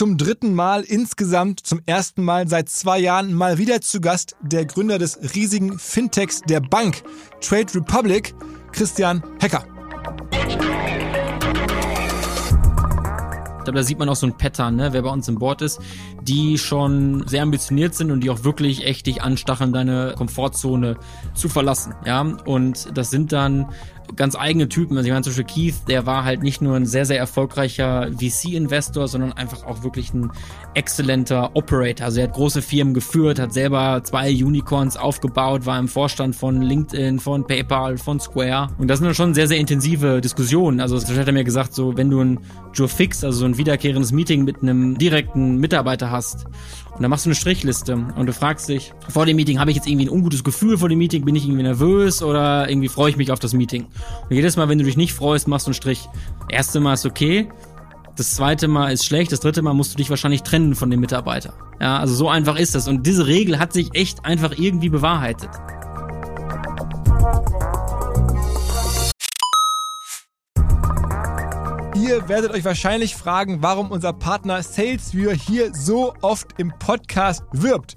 zum dritten Mal insgesamt, zum ersten Mal seit zwei Jahren mal wieder zu Gast der Gründer des riesigen Fintechs der Bank, Trade Republic, Christian Hecker. Ich glaube, da sieht man auch so ein Pattern, ne? wer bei uns im Board ist, die schon sehr ambitioniert sind und die auch wirklich echt dich anstacheln, deine Komfortzone zu verlassen. Ja, und das sind dann ganz eigene Typen. Also ich meine zum Beispiel Keith, der war halt nicht nur ein sehr, sehr erfolgreicher VC-Investor, sondern einfach auch wirklich ein exzellenter Operator. Also er hat große Firmen geführt, hat selber zwei Unicorns aufgebaut, war im Vorstand von LinkedIn, von PayPal, von Square. Und das sind dann schon sehr, sehr intensive Diskussionen. Also das hat er mir gesagt, so wenn du ein Joe Fix, also so ein wiederkehrendes Meeting mit einem direkten Mitarbeiter hast und dann machst du eine Strichliste und du fragst dich, vor dem Meeting habe ich jetzt irgendwie ein ungutes Gefühl vor dem Meeting, bin ich irgendwie nervös oder irgendwie freue ich mich auf das Meeting. Und jedes Mal, wenn du dich nicht freust, machst du einen Strich. Erste Mal ist okay, das zweite Mal ist schlecht, das dritte Mal musst du dich wahrscheinlich trennen von dem Mitarbeiter. Ja, also so einfach ist das. Und diese Regel hat sich echt einfach irgendwie bewahrheitet. Ihr werdet euch wahrscheinlich fragen, warum unser Partner SalesViewer hier so oft im Podcast wirbt.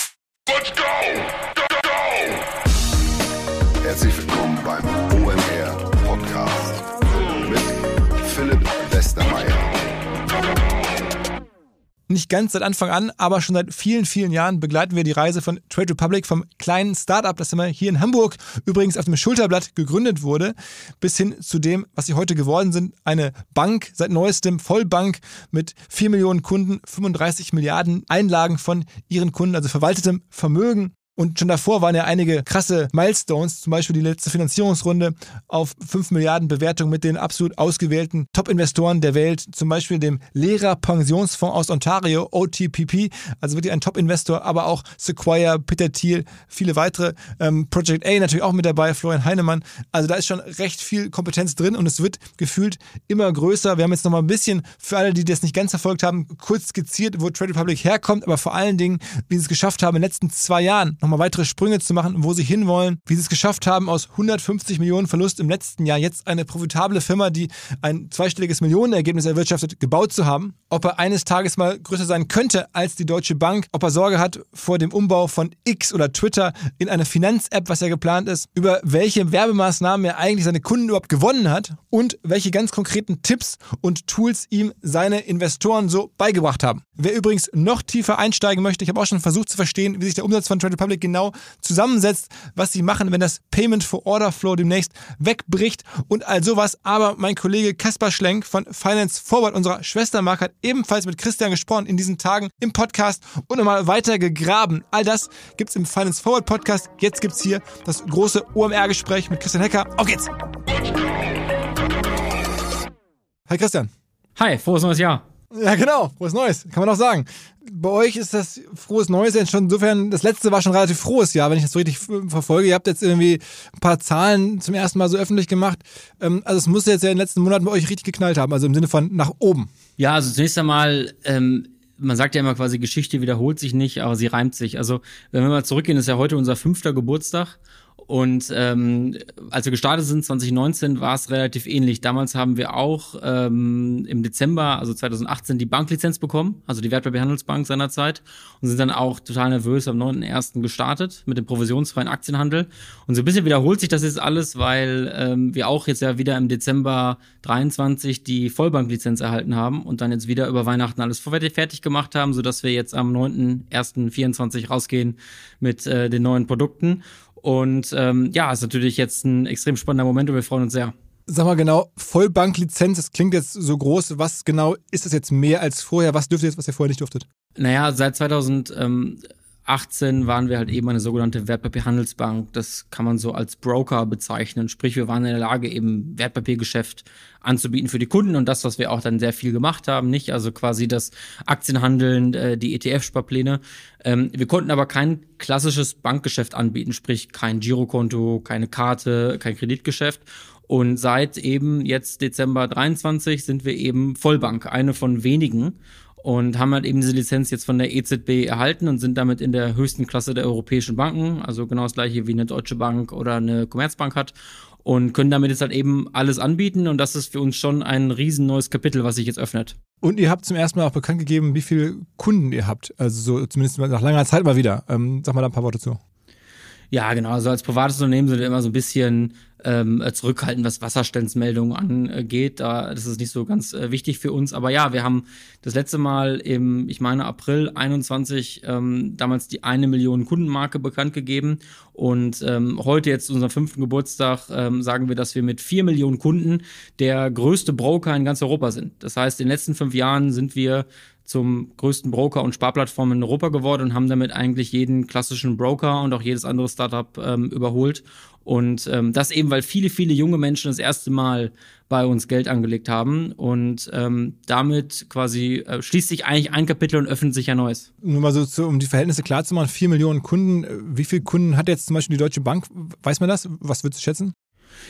Nicht ganz seit Anfang an, aber schon seit vielen, vielen Jahren begleiten wir die Reise von Trade Republic vom kleinen Startup, das immer hier in Hamburg übrigens auf dem Schulterblatt gegründet wurde, bis hin zu dem, was sie heute geworden sind. Eine Bank, seit neuestem Vollbank mit 4 Millionen Kunden, 35 Milliarden Einlagen von ihren Kunden, also verwaltetem Vermögen. Und schon davor waren ja einige krasse Milestones, zum Beispiel die letzte Finanzierungsrunde auf 5 Milliarden Bewertung mit den absolut ausgewählten Top-Investoren der Welt, zum Beispiel dem Lehrerpensionsfonds aus Ontario, OTPP, also wirklich ein Top-Investor, aber auch Sequoia, Peter Thiel, viele weitere, ähm, Project A natürlich auch mit dabei, Florian Heinemann. Also da ist schon recht viel Kompetenz drin und es wird gefühlt immer größer. Wir haben jetzt nochmal ein bisschen, für alle, die das nicht ganz verfolgt haben, kurz skizziert, wo Trade Republic herkommt, aber vor allen Dingen, wie sie es geschafft haben, in den letzten zwei Jahren nochmal weitere Sprünge zu machen, wo sie hinwollen, wie sie es geschafft haben, aus 150 Millionen Verlust im letzten Jahr jetzt eine profitable Firma, die ein zweistelliges Millionenergebnis erwirtschaftet, gebaut zu haben. Ob er eines Tages mal größer sein könnte als die Deutsche Bank, ob er Sorge hat vor dem Umbau von X oder Twitter in eine Finanz-App, was ja geplant ist, über welche Werbemaßnahmen er eigentlich seine Kunden überhaupt gewonnen hat und welche ganz konkreten Tipps und Tools ihm seine Investoren so beigebracht haben. Wer übrigens noch tiefer einsteigen möchte, ich habe auch schon versucht zu verstehen, wie sich der Umsatz von Trade Republic genau zusammensetzt, was sie machen, wenn das Payment for Order Flow demnächst wegbricht und all sowas. Aber mein Kollege Kaspar Schlenk von Finance Forward, unserer Schwestermarke, hat ebenfalls mit Christian gesprochen in diesen Tagen im Podcast und nochmal weiter gegraben. All das gibt es im Finance Forward Podcast. Jetzt gibt es hier das große OMR-Gespräch mit Christian Hecker. Auf geht's! Hi Christian. Hi, frohes neues Jahr. Ja, genau. Frohes Neues. Kann man auch sagen. Bei euch ist das frohes Neues ja schon insofern, das letzte war schon relativ frohes Jahr, wenn ich das so richtig verfolge. Ihr habt jetzt irgendwie ein paar Zahlen zum ersten Mal so öffentlich gemacht. Ähm, also es muss jetzt ja in den letzten Monaten bei euch richtig geknallt haben, also im Sinne von nach oben. Ja, also zunächst einmal, ähm, man sagt ja immer quasi, Geschichte wiederholt sich nicht, aber sie reimt sich. Also wenn wir mal zurückgehen, ist ja heute unser fünfter Geburtstag. Und ähm, als wir gestartet sind, 2019, war es relativ ähnlich. Damals haben wir auch ähm, im Dezember, also 2018, die Banklizenz bekommen, also die Wertpapierhandelsbank seinerzeit, und sind dann auch total nervös am 9.1. gestartet mit dem provisionsfreien Aktienhandel. Und so ein bisschen wiederholt sich das jetzt alles, weil ähm, wir auch jetzt ja wieder im Dezember 23 die Vollbanklizenz erhalten haben und dann jetzt wieder über Weihnachten alles fertig gemacht haben, sodass wir jetzt am 9.1.24 rausgehen mit äh, den neuen Produkten. Und ähm, ja, ist natürlich jetzt ein extrem spannender Moment und wir freuen uns sehr. Sag mal genau, Vollbanklizenz, das klingt jetzt so groß. Was genau ist das jetzt mehr als vorher? Was dürft ihr jetzt, was ihr vorher nicht durftet? Naja, seit 2000. Ähm, 18 waren wir halt eben eine sogenannte Wertpapierhandelsbank. Das kann man so als Broker bezeichnen. Sprich, wir waren in der Lage, eben Wertpapiergeschäft anzubieten für die Kunden und das, was wir auch dann sehr viel gemacht haben, nicht? Also quasi das Aktienhandeln, äh, die ETF-Sparpläne. Ähm, wir konnten aber kein klassisches Bankgeschäft anbieten, sprich kein Girokonto, keine Karte, kein Kreditgeschäft. Und seit eben jetzt Dezember 23 sind wir eben Vollbank, eine von wenigen und haben halt eben diese Lizenz jetzt von der EZB erhalten und sind damit in der höchsten Klasse der europäischen Banken, also genau das gleiche wie eine Deutsche Bank oder eine Commerzbank hat und können damit jetzt halt eben alles anbieten und das ist für uns schon ein riesen neues Kapitel, was sich jetzt öffnet. Und ihr habt zum ersten Mal auch bekannt gegeben, wie viele Kunden ihr habt, also so zumindest nach langer Zeit mal wieder. Ähm, sag mal da ein paar Worte zu. Ja, genau. Also als privates Unternehmen sind wir immer so ein bisschen ähm, zurückhaltend, was Wasserstandsmeldungen angeht. Da, das ist nicht so ganz äh, wichtig für uns. Aber ja, wir haben das letzte Mal im, ich meine, April 21 ähm, damals die eine Million Kundenmarke bekannt gegeben. Und ähm, heute jetzt unserem fünften Geburtstag ähm, sagen wir, dass wir mit vier Millionen Kunden der größte Broker in ganz Europa sind. Das heißt, in den letzten fünf Jahren sind wir zum größten Broker und Sparplattform in Europa geworden und haben damit eigentlich jeden klassischen Broker und auch jedes andere Startup ähm, überholt. Und ähm, das eben, weil viele, viele junge Menschen das erste Mal bei uns Geld angelegt haben. Und ähm, damit quasi äh, schließt sich eigentlich ein Kapitel und öffnet sich ein neues. Nur mal so, zu, um die Verhältnisse klar zu machen, vier Millionen Kunden. Wie viele Kunden hat jetzt zum Beispiel die Deutsche Bank? Weiß man das? Was würdest du schätzen?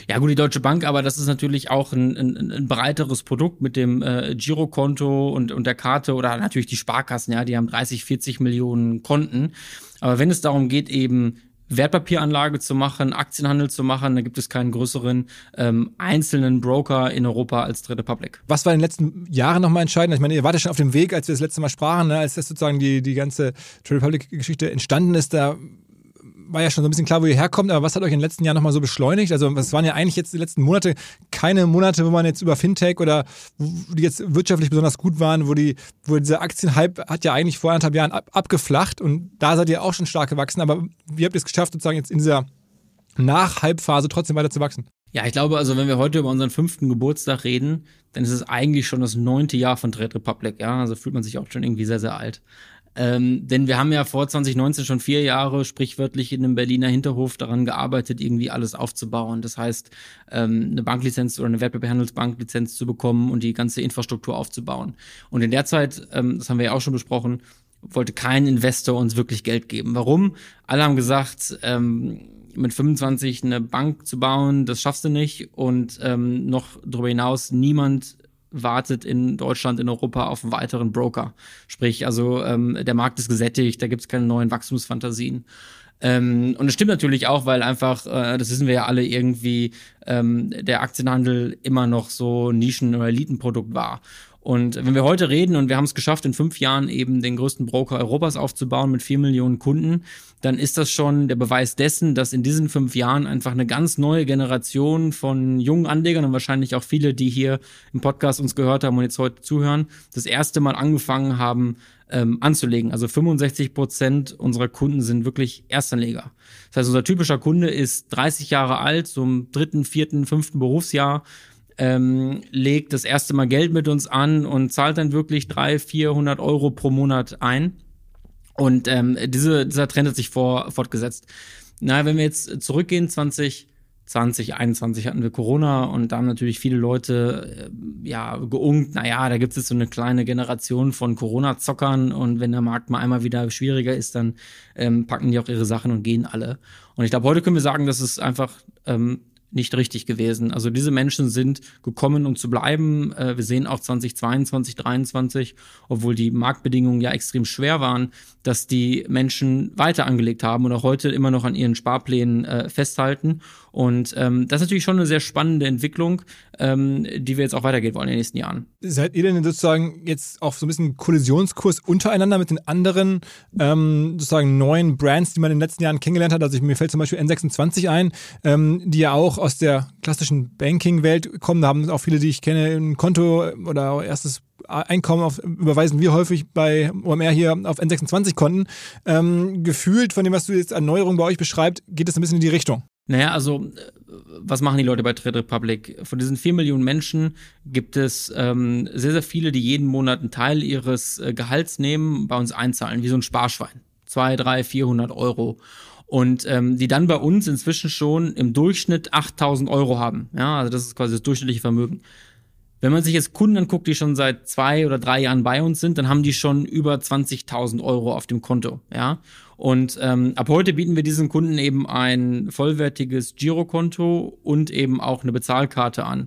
Ja, gut, die Deutsche Bank, aber das ist natürlich auch ein, ein, ein breiteres Produkt mit dem äh, Girokonto und, und der Karte oder natürlich die Sparkassen, ja, die haben 30, 40 Millionen Konten. Aber wenn es darum geht, eben Wertpapieranlage zu machen, Aktienhandel zu machen, da gibt es keinen größeren ähm, einzelnen Broker in Europa als Trade Republic. Was war in den letzten Jahren nochmal entscheidend? Ich meine, ihr wart ja schon auf dem Weg, als wir das letzte Mal sprachen, ne, als das sozusagen die, die ganze Trade Republic-Geschichte entstanden ist, da war ja schon so ein bisschen klar, wo ihr herkommt, aber was hat euch in den letzten Jahren nochmal so beschleunigt? Also, es waren ja eigentlich jetzt die letzten Monate keine Monate, wo man jetzt über Fintech oder die jetzt wirtschaftlich besonders gut waren, wo die, wo dieser Aktienhype hat ja eigentlich vor anderthalb Jahren ab, abgeflacht und da seid ihr auch schon stark gewachsen, aber wie habt ihr es geschafft, sozusagen jetzt in dieser Nach-Hype-Phase trotzdem weiter zu wachsen? Ja, ich glaube, also wenn wir heute über unseren fünften Geburtstag reden, dann ist es eigentlich schon das neunte Jahr von Trade Republic, ja. Also fühlt man sich auch schon irgendwie sehr, sehr alt. Ähm, denn wir haben ja vor 2019 schon vier Jahre sprichwörtlich in einem Berliner Hinterhof daran gearbeitet, irgendwie alles aufzubauen. Das heißt, ähm, eine Banklizenz oder eine Wertpapierhandelsbanklizenz zu bekommen und die ganze Infrastruktur aufzubauen. Und in der Zeit, ähm, das haben wir ja auch schon besprochen, wollte kein Investor uns wirklich Geld geben. Warum? Alle haben gesagt, ähm, mit 25 eine Bank zu bauen, das schaffst du nicht. Und ähm, noch darüber hinaus, niemand wartet in Deutschland, in Europa auf einen weiteren Broker. Sprich, also ähm, der Markt ist gesättigt, da gibt es keine neuen Wachstumsfantasien. Ähm, und es stimmt natürlich auch, weil einfach, äh, das wissen wir ja alle, irgendwie ähm, der Aktienhandel immer noch so Nischen- oder Elitenprodukt war. Und wenn wir heute reden und wir haben es geschafft, in fünf Jahren eben den größten Broker Europas aufzubauen mit vier Millionen Kunden, dann ist das schon der Beweis dessen, dass in diesen fünf Jahren einfach eine ganz neue Generation von jungen Anlegern und wahrscheinlich auch viele, die hier im Podcast uns gehört haben und jetzt heute zuhören, das erste Mal angefangen haben, ähm, anzulegen. Also 65 Prozent unserer Kunden sind wirklich Erstanleger. Das heißt, unser typischer Kunde ist 30 Jahre alt, so im dritten, vierten, fünften Berufsjahr, ähm, legt das erste Mal Geld mit uns an und zahlt dann wirklich 300, 400 Euro pro Monat ein. Und ähm, diese, dieser Trend hat sich vor, fortgesetzt. Na, wenn wir jetzt zurückgehen, 2020, 2021 hatten wir Corona und da haben natürlich viele Leute äh, ja geungt, naja, da gibt es so eine kleine Generation von Corona-Zockern und wenn der Markt mal einmal wieder schwieriger ist, dann ähm, packen die auch ihre Sachen und gehen alle. Und ich glaube, heute können wir sagen, dass es einfach ähm, nicht richtig gewesen. Also diese Menschen sind gekommen, um zu bleiben. Äh, wir sehen auch 2022, 2023, obwohl die Marktbedingungen ja extrem schwer waren, dass die Menschen weiter angelegt haben und auch heute immer noch an ihren Sparplänen äh, festhalten. Und ähm, das ist natürlich schon eine sehr spannende Entwicklung, ähm, die wir jetzt auch weitergehen wollen in den nächsten Jahren. Seid ihr denn sozusagen jetzt auf so ein bisschen Kollisionskurs untereinander mit den anderen ähm, sozusagen neuen Brands, die man in den letzten Jahren kennengelernt hat? Also ich, mir fällt zum Beispiel N26 ein, ähm, die ja auch aus der klassischen Banking-Welt kommen. Da haben auch viele, die ich kenne, ein Konto oder erstes Einkommen auf, überweisen wir häufig bei OMR hier auf N26-Konten. Ähm, gefühlt von dem, was du jetzt an bei euch beschreibst, geht es ein bisschen in die Richtung. Naja, also was machen die Leute bei Trade Republic? Von diesen vier Millionen Menschen gibt es ähm, sehr, sehr viele, die jeden Monat einen Teil ihres äh, Gehalts nehmen, bei uns einzahlen, wie so ein Sparschwein. Zwei, drei, vierhundert Euro. Und ähm, die dann bei uns inzwischen schon im Durchschnitt 8000 Euro haben. Ja, also das ist quasi das durchschnittliche Vermögen. Wenn man sich jetzt Kunden anguckt, die schon seit zwei oder drei Jahren bei uns sind, dann haben die schon über 20.000 Euro auf dem Konto. Ja, und ähm, ab heute bieten wir diesen Kunden eben ein vollwertiges Girokonto und eben auch eine Bezahlkarte an.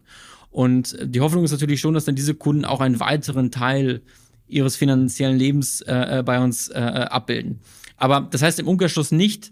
Und die Hoffnung ist natürlich schon, dass dann diese Kunden auch einen weiteren Teil ihres finanziellen Lebens äh, äh bei uns äh, äh, abbilden. Aber das heißt im Umkehrschluss nicht,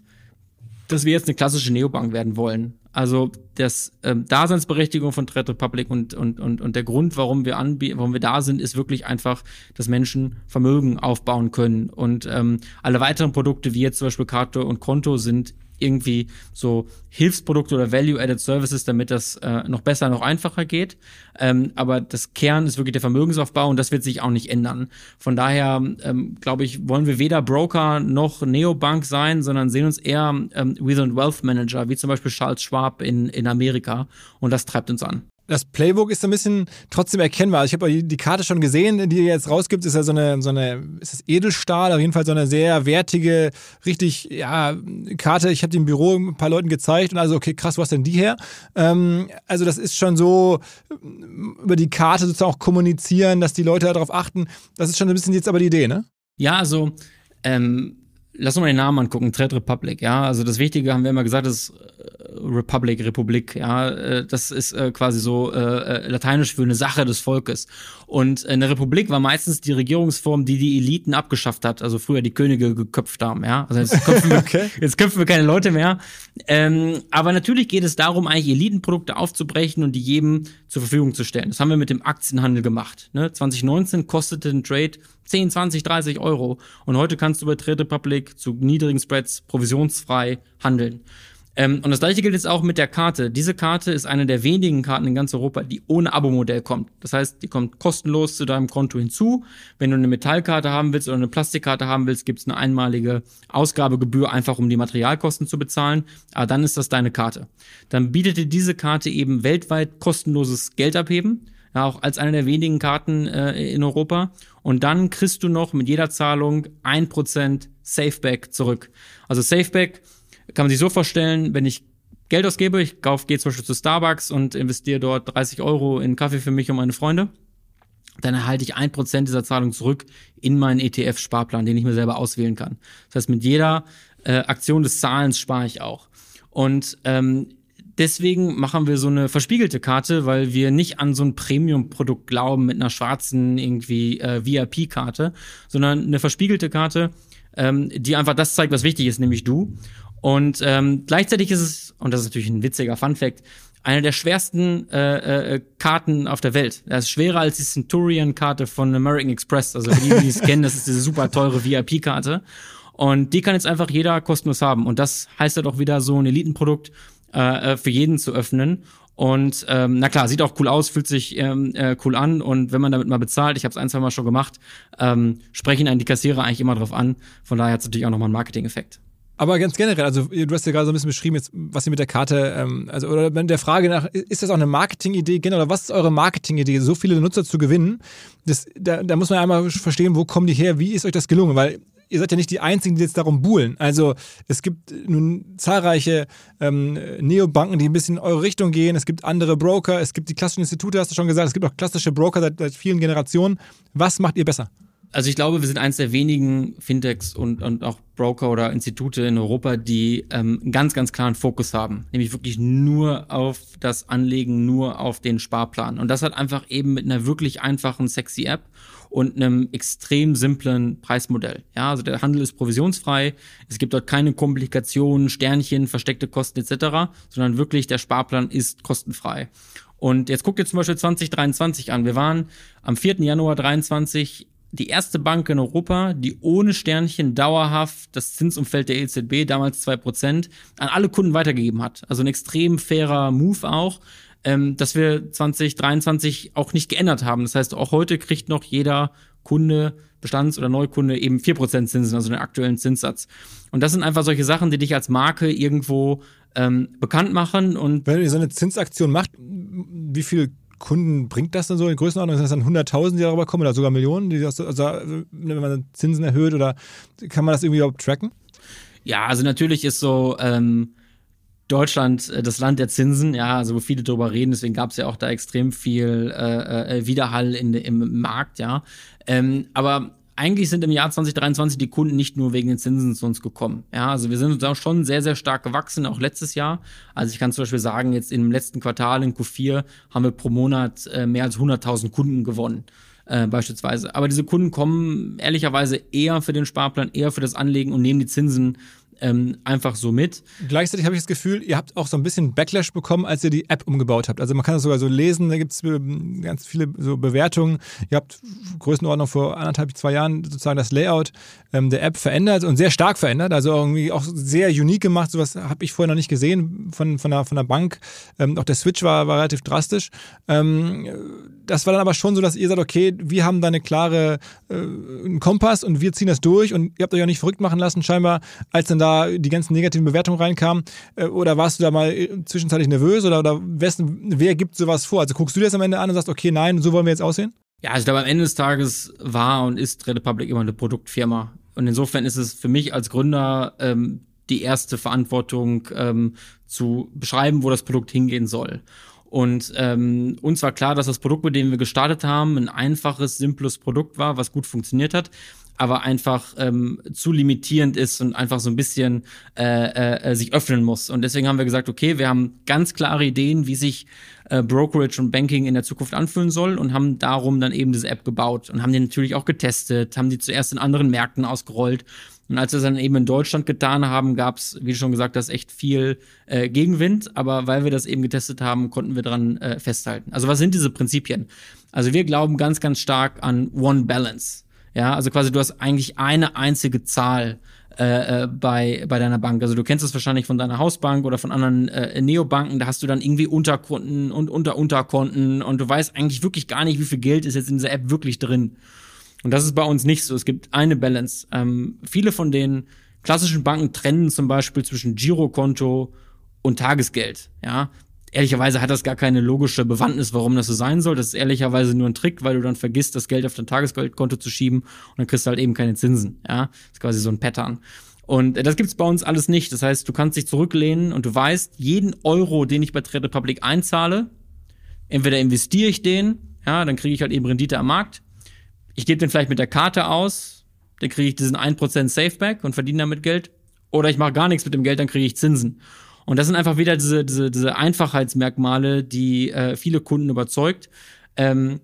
dass wir jetzt eine klassische Neobank werden wollen. Also das ähm, Daseinsberechtigung von Trade Republic und, und, und, und der Grund, warum wir anbieten, warum wir da sind, ist wirklich einfach, dass Menschen Vermögen aufbauen können. Und ähm, alle weiteren Produkte, wie jetzt zum Beispiel Karte und Konto, sind irgendwie so Hilfsprodukte oder Value-Added Services, damit das äh, noch besser, noch einfacher geht. Ähm, aber das Kern ist wirklich der Vermögensaufbau und das wird sich auch nicht ändern. Von daher, ähm, glaube ich, wollen wir weder Broker noch Neobank sein, sondern sehen uns eher ähm, wie so ein Wealth Manager, wie zum Beispiel Charles Schwab in, in Amerika. Und das treibt uns an das Playbook ist ein bisschen trotzdem erkennbar. Ich habe die Karte schon gesehen, die ihr jetzt rausgibt. Ist ja so eine, so eine, ist das Edelstahl? Auf jeden Fall so eine sehr wertige, richtig, ja, Karte. Ich habe die im Büro ein paar Leuten gezeigt und also, okay, krass, wo hast denn die her? Ähm, also, das ist schon so, über die Karte sozusagen auch kommunizieren, dass die Leute darauf achten. Das ist schon ein bisschen jetzt aber die Idee, ne? Ja, also, ähm, lass uns mal den Namen angucken, Trade Republic, ja. Also das Wichtige haben wir immer gesagt, ist Republic, Republik, ja. Äh, das ist äh, quasi so äh, lateinisch für eine Sache des Volkes. Und eine Republik war meistens die Regierungsform, die die Eliten abgeschafft hat, also früher die Könige geköpft haben, ja. Also jetzt köpfen wir, okay. jetzt köpfen wir keine Leute mehr. Ähm, aber natürlich geht es darum, eigentlich Elitenprodukte aufzubrechen und die jedem zur Verfügung zu stellen. Das haben wir mit dem Aktienhandel gemacht. Ne? 2019 kostete ein Trade 10, 20, 30 Euro. Und heute kannst du bei Trade Republic zu niedrigen Spreads provisionsfrei handeln. Ähm, und das gleiche gilt jetzt auch mit der Karte. Diese Karte ist eine der wenigen Karten in ganz Europa, die ohne Abo-Modell kommt. Das heißt, die kommt kostenlos zu deinem Konto hinzu. Wenn du eine Metallkarte haben willst oder eine Plastikkarte haben willst, gibt es eine einmalige Ausgabegebühr, einfach um die Materialkosten zu bezahlen. Aber dann ist das deine Karte. Dann bietet dir diese Karte eben weltweit kostenloses Geld abheben ja, auch als eine der wenigen Karten äh, in Europa. Und dann kriegst du noch mit jeder Zahlung ein Prozent Safeback zurück. Also Safeback kann man sich so vorstellen, wenn ich Geld ausgebe, ich kauf, gehe zum Beispiel zu Starbucks und investiere dort 30 Euro in Kaffee für mich und meine Freunde, dann erhalte ich ein Prozent dieser Zahlung zurück in meinen ETF-Sparplan, den ich mir selber auswählen kann. Das heißt, mit jeder äh, Aktion des Zahlens spare ich auch. Und ähm, deswegen machen wir so eine verspiegelte Karte, weil wir nicht an so ein Premium-Produkt glauben mit einer schwarzen irgendwie äh, VIP-Karte, sondern eine verspiegelte Karte, ähm, die einfach das zeigt, was wichtig ist, nämlich du. Und ähm, gleichzeitig ist es, und das ist natürlich ein witziger Fun-Fact, eine der schwersten äh, äh, Karten auf der Welt. Das ist schwerer als die Centurion-Karte von American Express. Also für die, die es kennen, das ist diese super teure VIP-Karte. Und die kann jetzt einfach jeder kostenlos haben. Und das heißt halt auch wieder so ein Elitenprodukt, äh, äh, für jeden zu öffnen. Und ähm, na klar, sieht auch cool aus, fühlt sich ähm, äh, cool an und wenn man damit mal bezahlt, ich habe es ein, zwei Mal schon gemacht, ähm, sprechen einen die Kassierer eigentlich immer drauf an. Von daher hat es natürlich auch nochmal einen Marketing-Effekt. Aber ganz generell, also du hast ja gerade so ein bisschen beschrieben, jetzt, was ihr mit der Karte, ähm, also oder der Frage nach, ist das auch eine Marketing-Idee generell, oder was ist eure Marketing-Idee, so viele Nutzer zu gewinnen? Das, da, da muss man einmal verstehen, wo kommen die her, wie ist euch das gelungen? Weil ihr seid ja nicht die Einzigen, die jetzt darum buhlen. Also es gibt nun zahlreiche ähm, Neobanken, die ein bisschen in eure Richtung gehen. Es gibt andere Broker, es gibt die klassischen Institute, hast du schon gesagt. Es gibt auch klassische Broker seit, seit vielen Generationen. Was macht ihr besser? Also ich glaube, wir sind eines der wenigen Fintechs und, und auch Broker oder Institute in Europa, die ähm, einen ganz, ganz klaren Fokus haben. Nämlich wirklich nur auf das Anlegen, nur auf den Sparplan. Und das hat einfach eben mit einer wirklich einfachen, sexy App und einem extrem simplen Preismodell. Ja, also der Handel ist provisionsfrei. Es gibt dort keine Komplikationen, Sternchen, versteckte Kosten etc., sondern wirklich der Sparplan ist kostenfrei. Und jetzt guckt ihr zum Beispiel 2023 an. Wir waren am 4. Januar 23 die erste Bank in Europa, die ohne Sternchen dauerhaft das Zinsumfeld der EZB, damals 2%, an alle Kunden weitergegeben hat. Also ein extrem fairer Move auch, ähm, dass wir 2023 auch nicht geändert haben. Das heißt, auch heute kriegt noch jeder Kunde, Bestands- oder Neukunde eben 4% Zinsen, also den aktuellen Zinssatz. Und das sind einfach solche Sachen, die dich als Marke irgendwo ähm, bekannt machen. Und Wenn ihr so eine Zinsaktion macht, wie viel Kunden bringt das dann so in Größenordnung? Sind das dann 100.000, die darüber kommen oder sogar Millionen, die das, also, wenn man Zinsen erhöht oder kann man das irgendwie überhaupt tracken? Ja, also natürlich ist so ähm, Deutschland äh, das Land der Zinsen, ja, also wo viele drüber reden, deswegen gab es ja auch da extrem viel äh, äh, Widerhall in, im Markt, ja. Ähm, aber eigentlich sind im Jahr 2023 die Kunden nicht nur wegen den Zinsen zu uns gekommen. Ja, also wir sind auch schon sehr, sehr stark gewachsen, auch letztes Jahr. Also ich kann zum Beispiel sagen, jetzt im letzten Quartal in Q4 haben wir pro Monat äh, mehr als 100.000 Kunden gewonnen. Äh, beispielsweise. Aber diese Kunden kommen ehrlicherweise eher für den Sparplan, eher für das Anlegen und nehmen die Zinsen ähm, einfach so mit. Gleichzeitig habe ich das Gefühl, ihr habt auch so ein bisschen Backlash bekommen, als ihr die App umgebaut habt. Also man kann das sogar so lesen, da gibt es ähm, ganz viele so Bewertungen. Ihr habt Größenordnung vor anderthalb, zwei Jahren sozusagen das Layout ähm, der App verändert und sehr stark verändert. Also irgendwie auch sehr unique gemacht. Sowas habe ich vorher noch nicht gesehen von, von, der, von der Bank. Ähm, auch der Switch war, war relativ drastisch. Ähm, das war dann aber schon so, dass ihr sagt, okay, wir haben da eine klare äh, einen Kompass und wir ziehen das durch und ihr habt euch auch nicht verrückt machen lassen, scheinbar, als dann da die ganzen negativen Bewertungen reinkamen. Äh, oder warst du da mal äh, zwischenzeitlich nervös oder, oder wessen, wer gibt sowas vor? Also guckst du dir das am Ende an und sagst, okay, nein, so wollen wir jetzt aussehen? Ja, also ich glaube, am Ende des Tages war und ist Red Republic immer eine Produktfirma. Und insofern ist es für mich als Gründer ähm, die erste Verantwortung ähm, zu beschreiben, wo das Produkt hingehen soll. Und ähm, uns war klar, dass das Produkt, mit dem wir gestartet haben, ein einfaches, simples Produkt war, was gut funktioniert hat, aber einfach ähm, zu limitierend ist und einfach so ein bisschen äh, äh, sich öffnen muss. Und deswegen haben wir gesagt, okay, wir haben ganz klare Ideen, wie sich äh, Brokerage und Banking in der Zukunft anfühlen soll und haben darum dann eben diese App gebaut und haben die natürlich auch getestet, haben die zuerst in anderen Märkten ausgerollt und als wir es dann eben in Deutschland getan haben, gab es, wie schon gesagt, das echt viel äh, Gegenwind. Aber weil wir das eben getestet haben, konnten wir dran äh, festhalten. Also was sind diese Prinzipien? Also wir glauben ganz, ganz stark an One Balance. Ja, also quasi du hast eigentlich eine einzige Zahl äh, äh, bei, bei deiner Bank. Also du kennst es wahrscheinlich von deiner Hausbank oder von anderen äh, Neobanken, da hast du dann irgendwie Unterkonten und Unter-Unterkonten und du weißt eigentlich wirklich gar nicht, wie viel Geld ist jetzt in dieser App wirklich drin. Und das ist bei uns nicht so. Es gibt eine Balance. Ähm, viele von den klassischen Banken trennen zum Beispiel zwischen Girokonto und Tagesgeld. Ja, ehrlicherweise hat das gar keine logische Bewandtnis, warum das so sein soll. Das ist ehrlicherweise nur ein Trick, weil du dann vergisst, das Geld auf dein Tagesgeldkonto zu schieben und dann kriegst du halt eben keine Zinsen. Ja, das ist quasi so ein Pattern. Und das gibt's bei uns alles nicht. Das heißt, du kannst dich zurücklehnen und du weißt, jeden Euro, den ich bei Trade Republic einzahle, entweder investiere ich den, ja, dann kriege ich halt eben Rendite am Markt, ich gebe den vielleicht mit der Karte aus, dann kriege ich diesen 1% Safeback und verdiene damit Geld. Oder ich mache gar nichts mit dem Geld, dann kriege ich Zinsen. Und das sind einfach wieder diese, diese, diese Einfachheitsmerkmale, die äh, viele Kunden überzeugt. Ähm,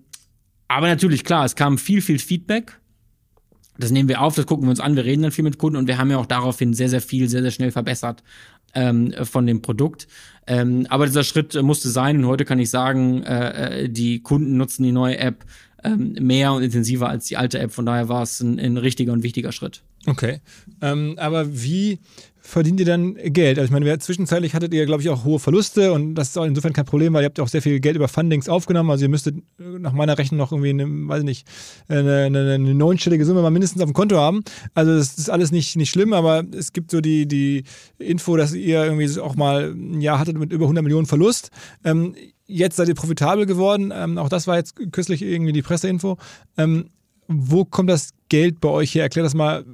aber natürlich, klar, es kam viel, viel Feedback. Das nehmen wir auf, das gucken wir uns an, wir reden dann viel mit Kunden und wir haben ja auch daraufhin sehr, sehr viel, sehr, sehr schnell verbessert ähm, von dem Produkt. Ähm, aber dieser Schritt musste sein und heute kann ich sagen, äh, äh die Kunden nutzen die neue App ähm, mehr und intensiver als die alte App. Von daher war es ein, ein richtiger und wichtiger Schritt. Okay. Ähm, aber wie verdient ihr dann Geld? Also ich meine, zwischenzeitlich hattet ihr, glaube ich, auch hohe Verluste und das ist auch insofern kein Problem, weil ihr habt ja auch sehr viel Geld über Fundings aufgenommen. Also ihr müsstet äh, nach meiner Rechnung noch irgendwie, eine, weiß ich nicht, eine, eine, eine neunstellige Summe mal mindestens auf dem Konto haben. Also das ist alles nicht, nicht schlimm, aber es gibt so die, die Info, dass ihr irgendwie auch mal ein Jahr hattet mit über 100 Millionen Verlust. Ähm, jetzt seid ihr profitabel geworden. Ähm, auch das war jetzt kürzlich irgendwie die Presseinfo. Ähm, wo kommt das Geld bei euch her? Erklär das mal,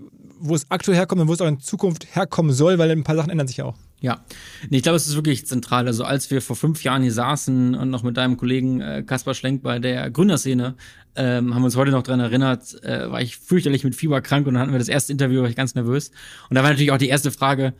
wo es aktuell herkommt und wo es auch in Zukunft herkommen soll, weil ein paar Sachen ändern sich ja auch. Ja, ich glaube, es ist wirklich zentral. Also als wir vor fünf Jahren hier saßen und noch mit deinem Kollegen äh, Kaspar Schlenk bei der Gründerszene, ähm, haben wir uns heute noch dran erinnert, äh, war ich fürchterlich mit Fieber krank und dann hatten wir das erste Interview, war ich ganz nervös. Und da war natürlich auch die erste Frage,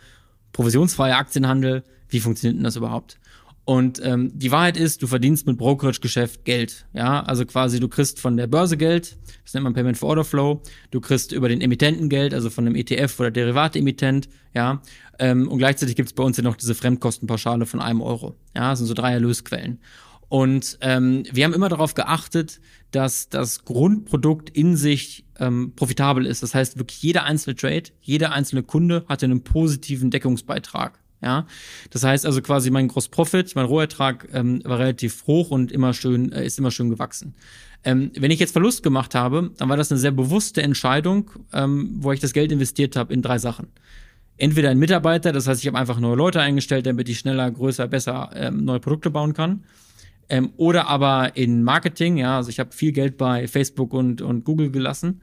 provisionsfreier Aktienhandel, wie funktioniert denn das überhaupt? Und ähm, die Wahrheit ist, du verdienst mit Brokerage-Geschäft Geld. Ja, also quasi du kriegst von der Börse Geld, das nennt man Payment for Order Flow. Du kriegst über den Emittenten Geld, also von einem ETF oder Derivate-Emittent. Ja, ähm, und gleichzeitig gibt's bei uns ja noch diese Fremdkostenpauschale von einem Euro. Ja, das sind so drei Erlösquellen. Und ähm, wir haben immer darauf geachtet, dass das Grundprodukt in sich ähm, profitabel ist. Das heißt, wirklich jeder einzelne Trade, jeder einzelne Kunde hatte einen positiven Deckungsbeitrag. Ja, das heißt also quasi mein Gross Profit, mein Rohertrag ähm, war relativ hoch und immer schön äh, ist immer schön gewachsen. Ähm, wenn ich jetzt Verlust gemacht habe, dann war das eine sehr bewusste Entscheidung, ähm, wo ich das Geld investiert habe in drei Sachen. Entweder in Mitarbeiter, das heißt, ich habe einfach neue Leute eingestellt, damit ich schneller, größer, besser ähm, neue Produkte bauen kann. Ähm, oder aber in Marketing, ja, also ich habe viel Geld bei Facebook und, und Google gelassen.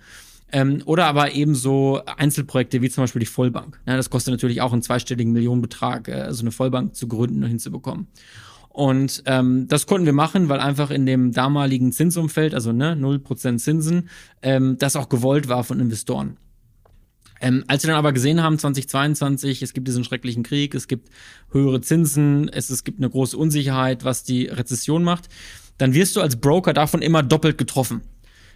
Ähm, oder aber eben so Einzelprojekte wie zum Beispiel die Vollbank. Ja, das kostet natürlich auch einen zweistelligen Millionenbetrag, äh, so eine Vollbank zu gründen und hinzubekommen. Und ähm, das konnten wir machen, weil einfach in dem damaligen Zinsumfeld, also ne, 0% Zinsen, ähm, das auch gewollt war von Investoren. Ähm, als wir dann aber gesehen haben, 2022, es gibt diesen schrecklichen Krieg, es gibt höhere Zinsen, es, es gibt eine große Unsicherheit, was die Rezession macht, dann wirst du als Broker davon immer doppelt getroffen.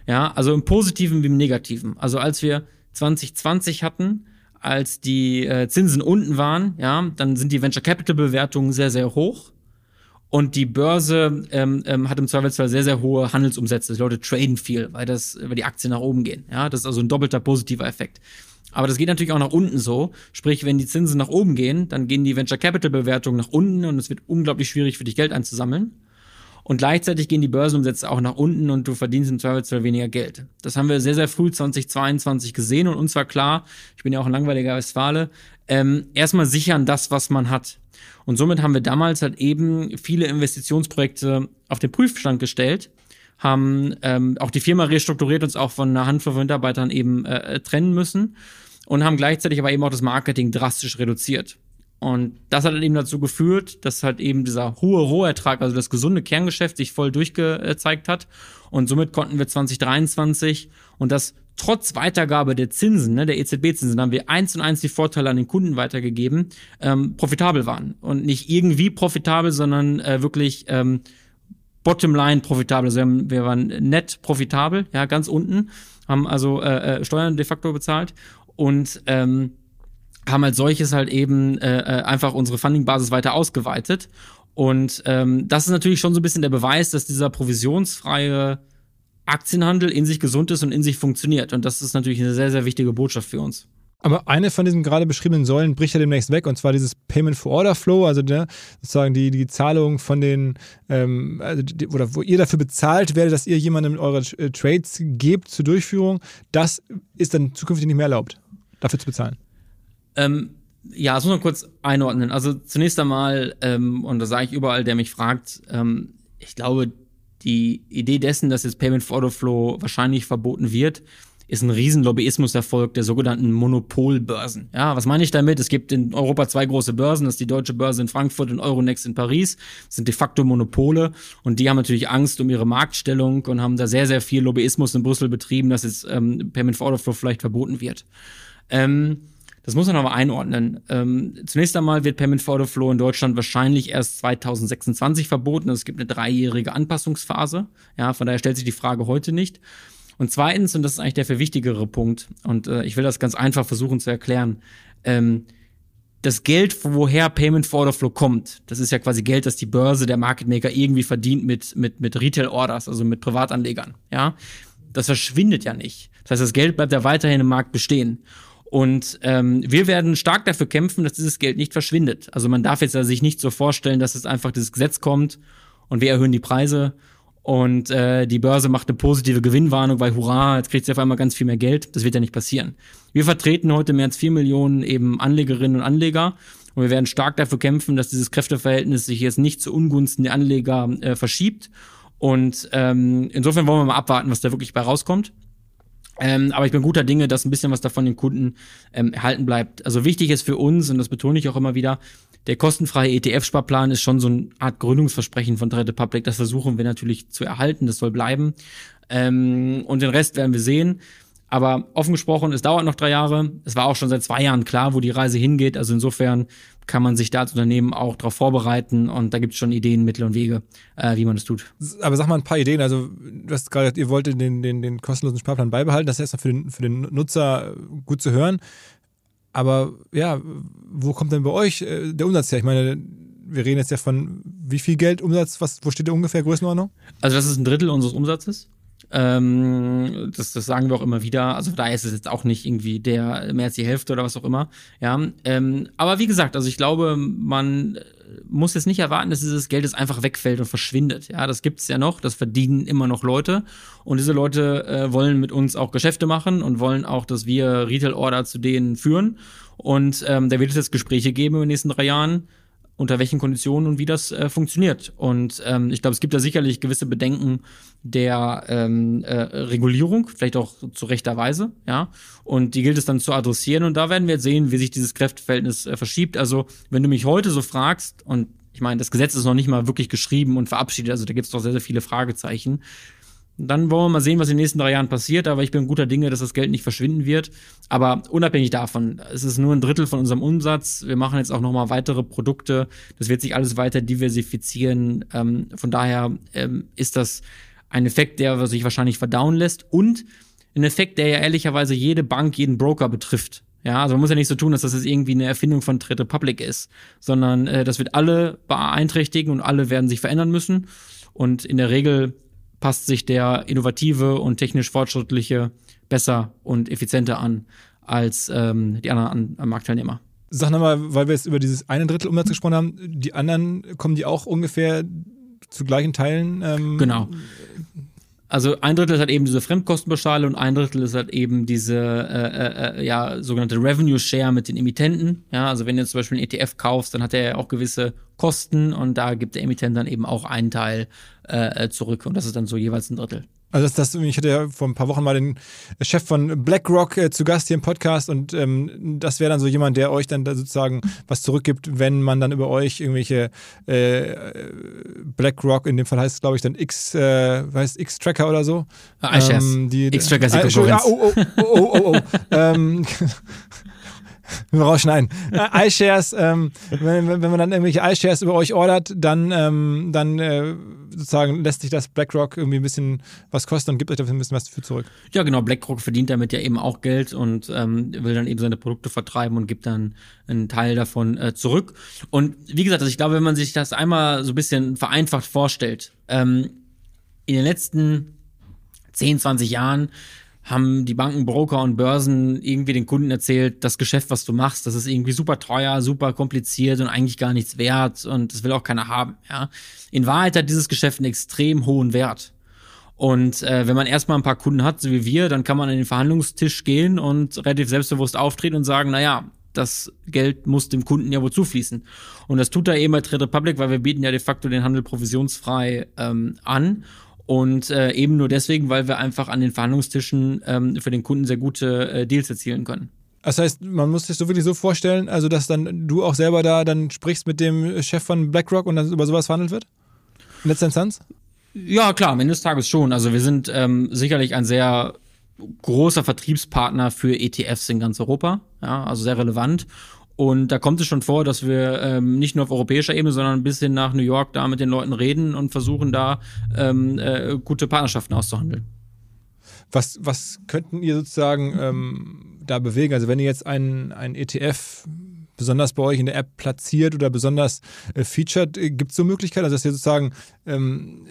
Ja, also im Positiven wie im Negativen. Also als wir 2020 hatten, als die äh, Zinsen unten waren, ja, dann sind die Venture Capital Bewertungen sehr, sehr hoch. Und die Börse ähm, ähm, hat im Zweifelsfall sehr, sehr hohe Handelsumsätze. Die Leute traden viel, weil das, weil die Aktien nach oben gehen. Ja, das ist also ein doppelter positiver Effekt. Aber das geht natürlich auch nach unten so. Sprich, wenn die Zinsen nach oben gehen, dann gehen die Venture Capital Bewertungen nach unten und es wird unglaublich schwierig für dich Geld einzusammeln. Und gleichzeitig gehen die Börsenumsätze auch nach unten und du verdienst im Zweifelsfall weniger Geld. Das haben wir sehr, sehr früh 2022 gesehen und uns war klar, ich bin ja auch ein langweiliger Westfale, ähm, erstmal sichern das, was man hat. Und somit haben wir damals halt eben viele Investitionsprojekte auf den Prüfstand gestellt, haben ähm, auch die Firma restrukturiert, uns auch von einer Handvoll von Mitarbeitern eben äh, trennen müssen und haben gleichzeitig aber eben auch das Marketing drastisch reduziert. Und das hat eben dazu geführt, dass halt eben dieser hohe Rohertrag, also das gesunde Kerngeschäft sich voll durchgezeigt hat. Und somit konnten wir 2023 und das trotz Weitergabe der Zinsen, ne, der EZB-Zinsen, haben wir eins und eins die Vorteile an den Kunden weitergegeben, ähm, profitabel waren. Und nicht irgendwie profitabel, sondern äh, wirklich ähm, Bottomline profitabel. Also wir, haben, wir waren net profitabel, ja, ganz unten, haben also äh, äh Steuern de facto bezahlt und ähm, haben als solches halt eben äh, äh, einfach unsere Funding-Basis weiter ausgeweitet. Und ähm, das ist natürlich schon so ein bisschen der Beweis, dass dieser provisionsfreie Aktienhandel in sich gesund ist und in sich funktioniert. Und das ist natürlich eine sehr, sehr wichtige Botschaft für uns. Aber eine von diesen gerade beschriebenen Säulen bricht ja demnächst weg, und zwar dieses Payment for Order Flow, also der, sozusagen die, die Zahlung von den, ähm, also die, oder wo ihr dafür bezahlt werdet, dass ihr jemandem eure äh, Trades gebt zur Durchführung, das ist dann zukünftig nicht mehr erlaubt, dafür zu bezahlen. Ähm, ja, das muss man kurz einordnen. Also zunächst einmal, ähm, und da sage ich überall, der mich fragt, ähm, ich glaube, die Idee dessen, dass jetzt Payment for Order Flow wahrscheinlich verboten wird, ist ein riesen Lobbyismuserfolg der sogenannten Monopolbörsen. Ja, was meine ich damit? Es gibt in Europa zwei große Börsen, das ist die Deutsche Börse in Frankfurt und Euronext in Paris. Das sind de facto Monopole und die haben natürlich Angst um ihre Marktstellung und haben da sehr, sehr viel Lobbyismus in Brüssel betrieben, dass jetzt ähm, Payment for Order Flow vielleicht verboten wird. Ähm, das muss man aber einordnen. Ähm, zunächst einmal wird Payment for Order Flow in Deutschland wahrscheinlich erst 2026 verboten. Es gibt eine dreijährige Anpassungsphase. Ja, von daher stellt sich die Frage heute nicht. Und zweitens, und das ist eigentlich der viel wichtigere Punkt, und äh, ich will das ganz einfach versuchen zu erklären, ähm, das Geld, woher Payment for Order Flow kommt, das ist ja quasi Geld, das die Börse, der Market Maker irgendwie verdient mit, mit, mit Retail Orders, also mit Privatanlegern, ja. Das verschwindet ja nicht. Das heißt, das Geld bleibt ja weiterhin im Markt bestehen. Und ähm, wir werden stark dafür kämpfen, dass dieses Geld nicht verschwindet. Also man darf jetzt also sich nicht so vorstellen, dass es einfach dieses Gesetz kommt und wir erhöhen die Preise und äh, die Börse macht eine positive Gewinnwarnung, weil hurra, jetzt kriegt sie auf einmal ganz viel mehr Geld. Das wird ja nicht passieren. Wir vertreten heute mehr als vier Millionen eben Anlegerinnen und Anleger und wir werden stark dafür kämpfen, dass dieses Kräfteverhältnis sich jetzt nicht zu Ungunsten der Anleger äh, verschiebt. Und ähm, insofern wollen wir mal abwarten, was da wirklich bei rauskommt. Ähm, aber ich bin guter Dinge, dass ein bisschen was davon den Kunden ähm, erhalten bleibt. Also wichtig ist für uns, und das betone ich auch immer wieder, der kostenfreie ETF-Sparplan ist schon so eine Art Gründungsversprechen von Trade Public. Das versuchen wir natürlich zu erhalten, das soll bleiben. Ähm, und den Rest werden wir sehen. Aber offen gesprochen, es dauert noch drei Jahre. Es war auch schon seit zwei Jahren klar, wo die Reise hingeht. Also insofern kann man sich da als Unternehmen auch darauf vorbereiten und da gibt es schon Ideen, Mittel und Wege, äh, wie man das tut. Aber sag mal ein paar Ideen. Also du hast gerade gesagt, ihr wollt den, den, den kostenlosen Sparplan beibehalten. Das ist erstmal für den, für den Nutzer gut zu hören. Aber ja, wo kommt denn bei euch äh, der Umsatz her? Ich meine, wir reden jetzt ja von wie viel Geld Umsatz, was, wo steht der ungefähr Größenordnung? Also das ist ein Drittel unseres Umsatzes. Ähm, das, das sagen wir auch immer wieder. Also daher ist es jetzt auch nicht irgendwie der mehr als die Hälfte oder was auch immer. Ja, ähm, aber wie gesagt, also ich glaube, man muss jetzt nicht erwarten, dass dieses Geld jetzt einfach wegfällt und verschwindet. Ja, das gibt's ja noch. Das verdienen immer noch Leute und diese Leute äh, wollen mit uns auch Geschäfte machen und wollen auch, dass wir Retail Order zu denen führen. Und ähm, da wird es jetzt Gespräche geben in den nächsten drei Jahren unter welchen Konditionen und wie das äh, funktioniert. Und ähm, ich glaube, es gibt da sicherlich gewisse Bedenken der ähm, äh, Regulierung, vielleicht auch zu rechter Weise, ja. Und die gilt es dann zu adressieren. Und da werden wir jetzt sehen, wie sich dieses Kräfteverhältnis äh, verschiebt. Also, wenn du mich heute so fragst, und ich meine, das Gesetz ist noch nicht mal wirklich geschrieben und verabschiedet, also da gibt es doch sehr, sehr viele Fragezeichen. Dann wollen wir mal sehen, was in den nächsten drei Jahren passiert, aber ich bin guter Dinge, dass das Geld nicht verschwinden wird. Aber unabhängig davon, es ist nur ein Drittel von unserem Umsatz. Wir machen jetzt auch nochmal weitere Produkte. Das wird sich alles weiter diversifizieren. Ähm, von daher ähm, ist das ein Effekt, der sich wahrscheinlich verdauen lässt und ein Effekt, der ja ehrlicherweise jede Bank, jeden Broker betrifft. Ja, also man muss ja nicht so tun, dass das jetzt irgendwie eine Erfindung von Trade Republic ist, sondern äh, das wird alle beeinträchtigen und alle werden sich verändern müssen. Und in der Regel passt sich der innovative und technisch fortschrittliche besser und effizienter an als ähm, die anderen an, Marktteilnehmer. Sag nochmal, weil wir jetzt über dieses eine Drittel Umsatz gesprochen haben, die anderen kommen die auch ungefähr zu gleichen Teilen? Ähm, genau. Also ein Drittel ist halt eben diese Fremdkostenpauschale und ein Drittel ist halt eben diese äh, äh, äh ja sogenannte Revenue Share mit den Emittenten. Ja, also wenn du zum Beispiel einen ETF kaufst, dann hat er ja auch gewisse Kosten und da gibt der Emittent dann eben auch einen Teil äh, äh, zurück und das ist dann so jeweils ein Drittel. Also das, das, ich hatte ja vor ein paar Wochen mal den Chef von BlackRock äh, zu Gast hier im Podcast und ähm, das wäre dann so jemand, der euch dann da sozusagen was zurückgibt, wenn man dann über euch irgendwelche äh, BlackRock, in dem Fall heißt es glaube ich dann X, äh, heißt X-Tracker oder so. Ah. Ähm, X-Tracker ist die äh, Konkurrenz. Oh, oh, oh, oh, oh, oh. ähm, wir rausschneiden. Äh, iShares, ähm, wenn, wenn man dann irgendwelche iShares über euch ordert, dann, ähm, dann äh, sozusagen lässt sich das BlackRock irgendwie ein bisschen was kosten und gibt euch dafür ein bisschen was dafür zurück. Ja, genau. BlackRock verdient damit ja eben auch Geld und ähm, will dann eben seine Produkte vertreiben und gibt dann einen Teil davon äh, zurück. Und wie gesagt, also ich glaube, wenn man sich das einmal so ein bisschen vereinfacht vorstellt, ähm, in den letzten 10, 20 Jahren haben die Banken, Broker und Börsen irgendwie den Kunden erzählt, das Geschäft, was du machst, das ist irgendwie super teuer, super kompliziert und eigentlich gar nichts wert und das will auch keiner haben. Ja? In Wahrheit hat dieses Geschäft einen extrem hohen Wert. Und äh, wenn man erstmal ein paar Kunden hat, so wie wir, dann kann man an den Verhandlungstisch gehen und relativ selbstbewusst auftreten und sagen, naja, das Geld muss dem Kunden ja wohl zufließen. Und das tut er eben bei Trade Republic, weil wir bieten ja de facto den Handel provisionsfrei ähm, an. Und äh, eben nur deswegen, weil wir einfach an den Verhandlungstischen ähm, für den Kunden sehr gute äh, Deals erzielen können. Das heißt, man muss sich so wirklich so vorstellen, also dass dann du auch selber da dann sprichst mit dem Chef von BlackRock und dann über sowas verhandelt wird? In letzter Instanz? Ja, klar, am Ende des Tages schon. Also wir sind ähm, sicherlich ein sehr großer Vertriebspartner für ETFs in ganz Europa, ja, also sehr relevant. Und da kommt es schon vor, dass wir ähm, nicht nur auf europäischer Ebene, sondern bis hin nach New York da mit den Leuten reden und versuchen da ähm, äh, gute Partnerschaften auszuhandeln. Was, was könnten ihr sozusagen ähm, da bewegen? Also wenn ihr jetzt einen, einen ETF besonders bei euch in der App platziert oder besonders äh, featured? Äh, Gibt es so Möglichkeiten, also dass ihr sozusagen ähm,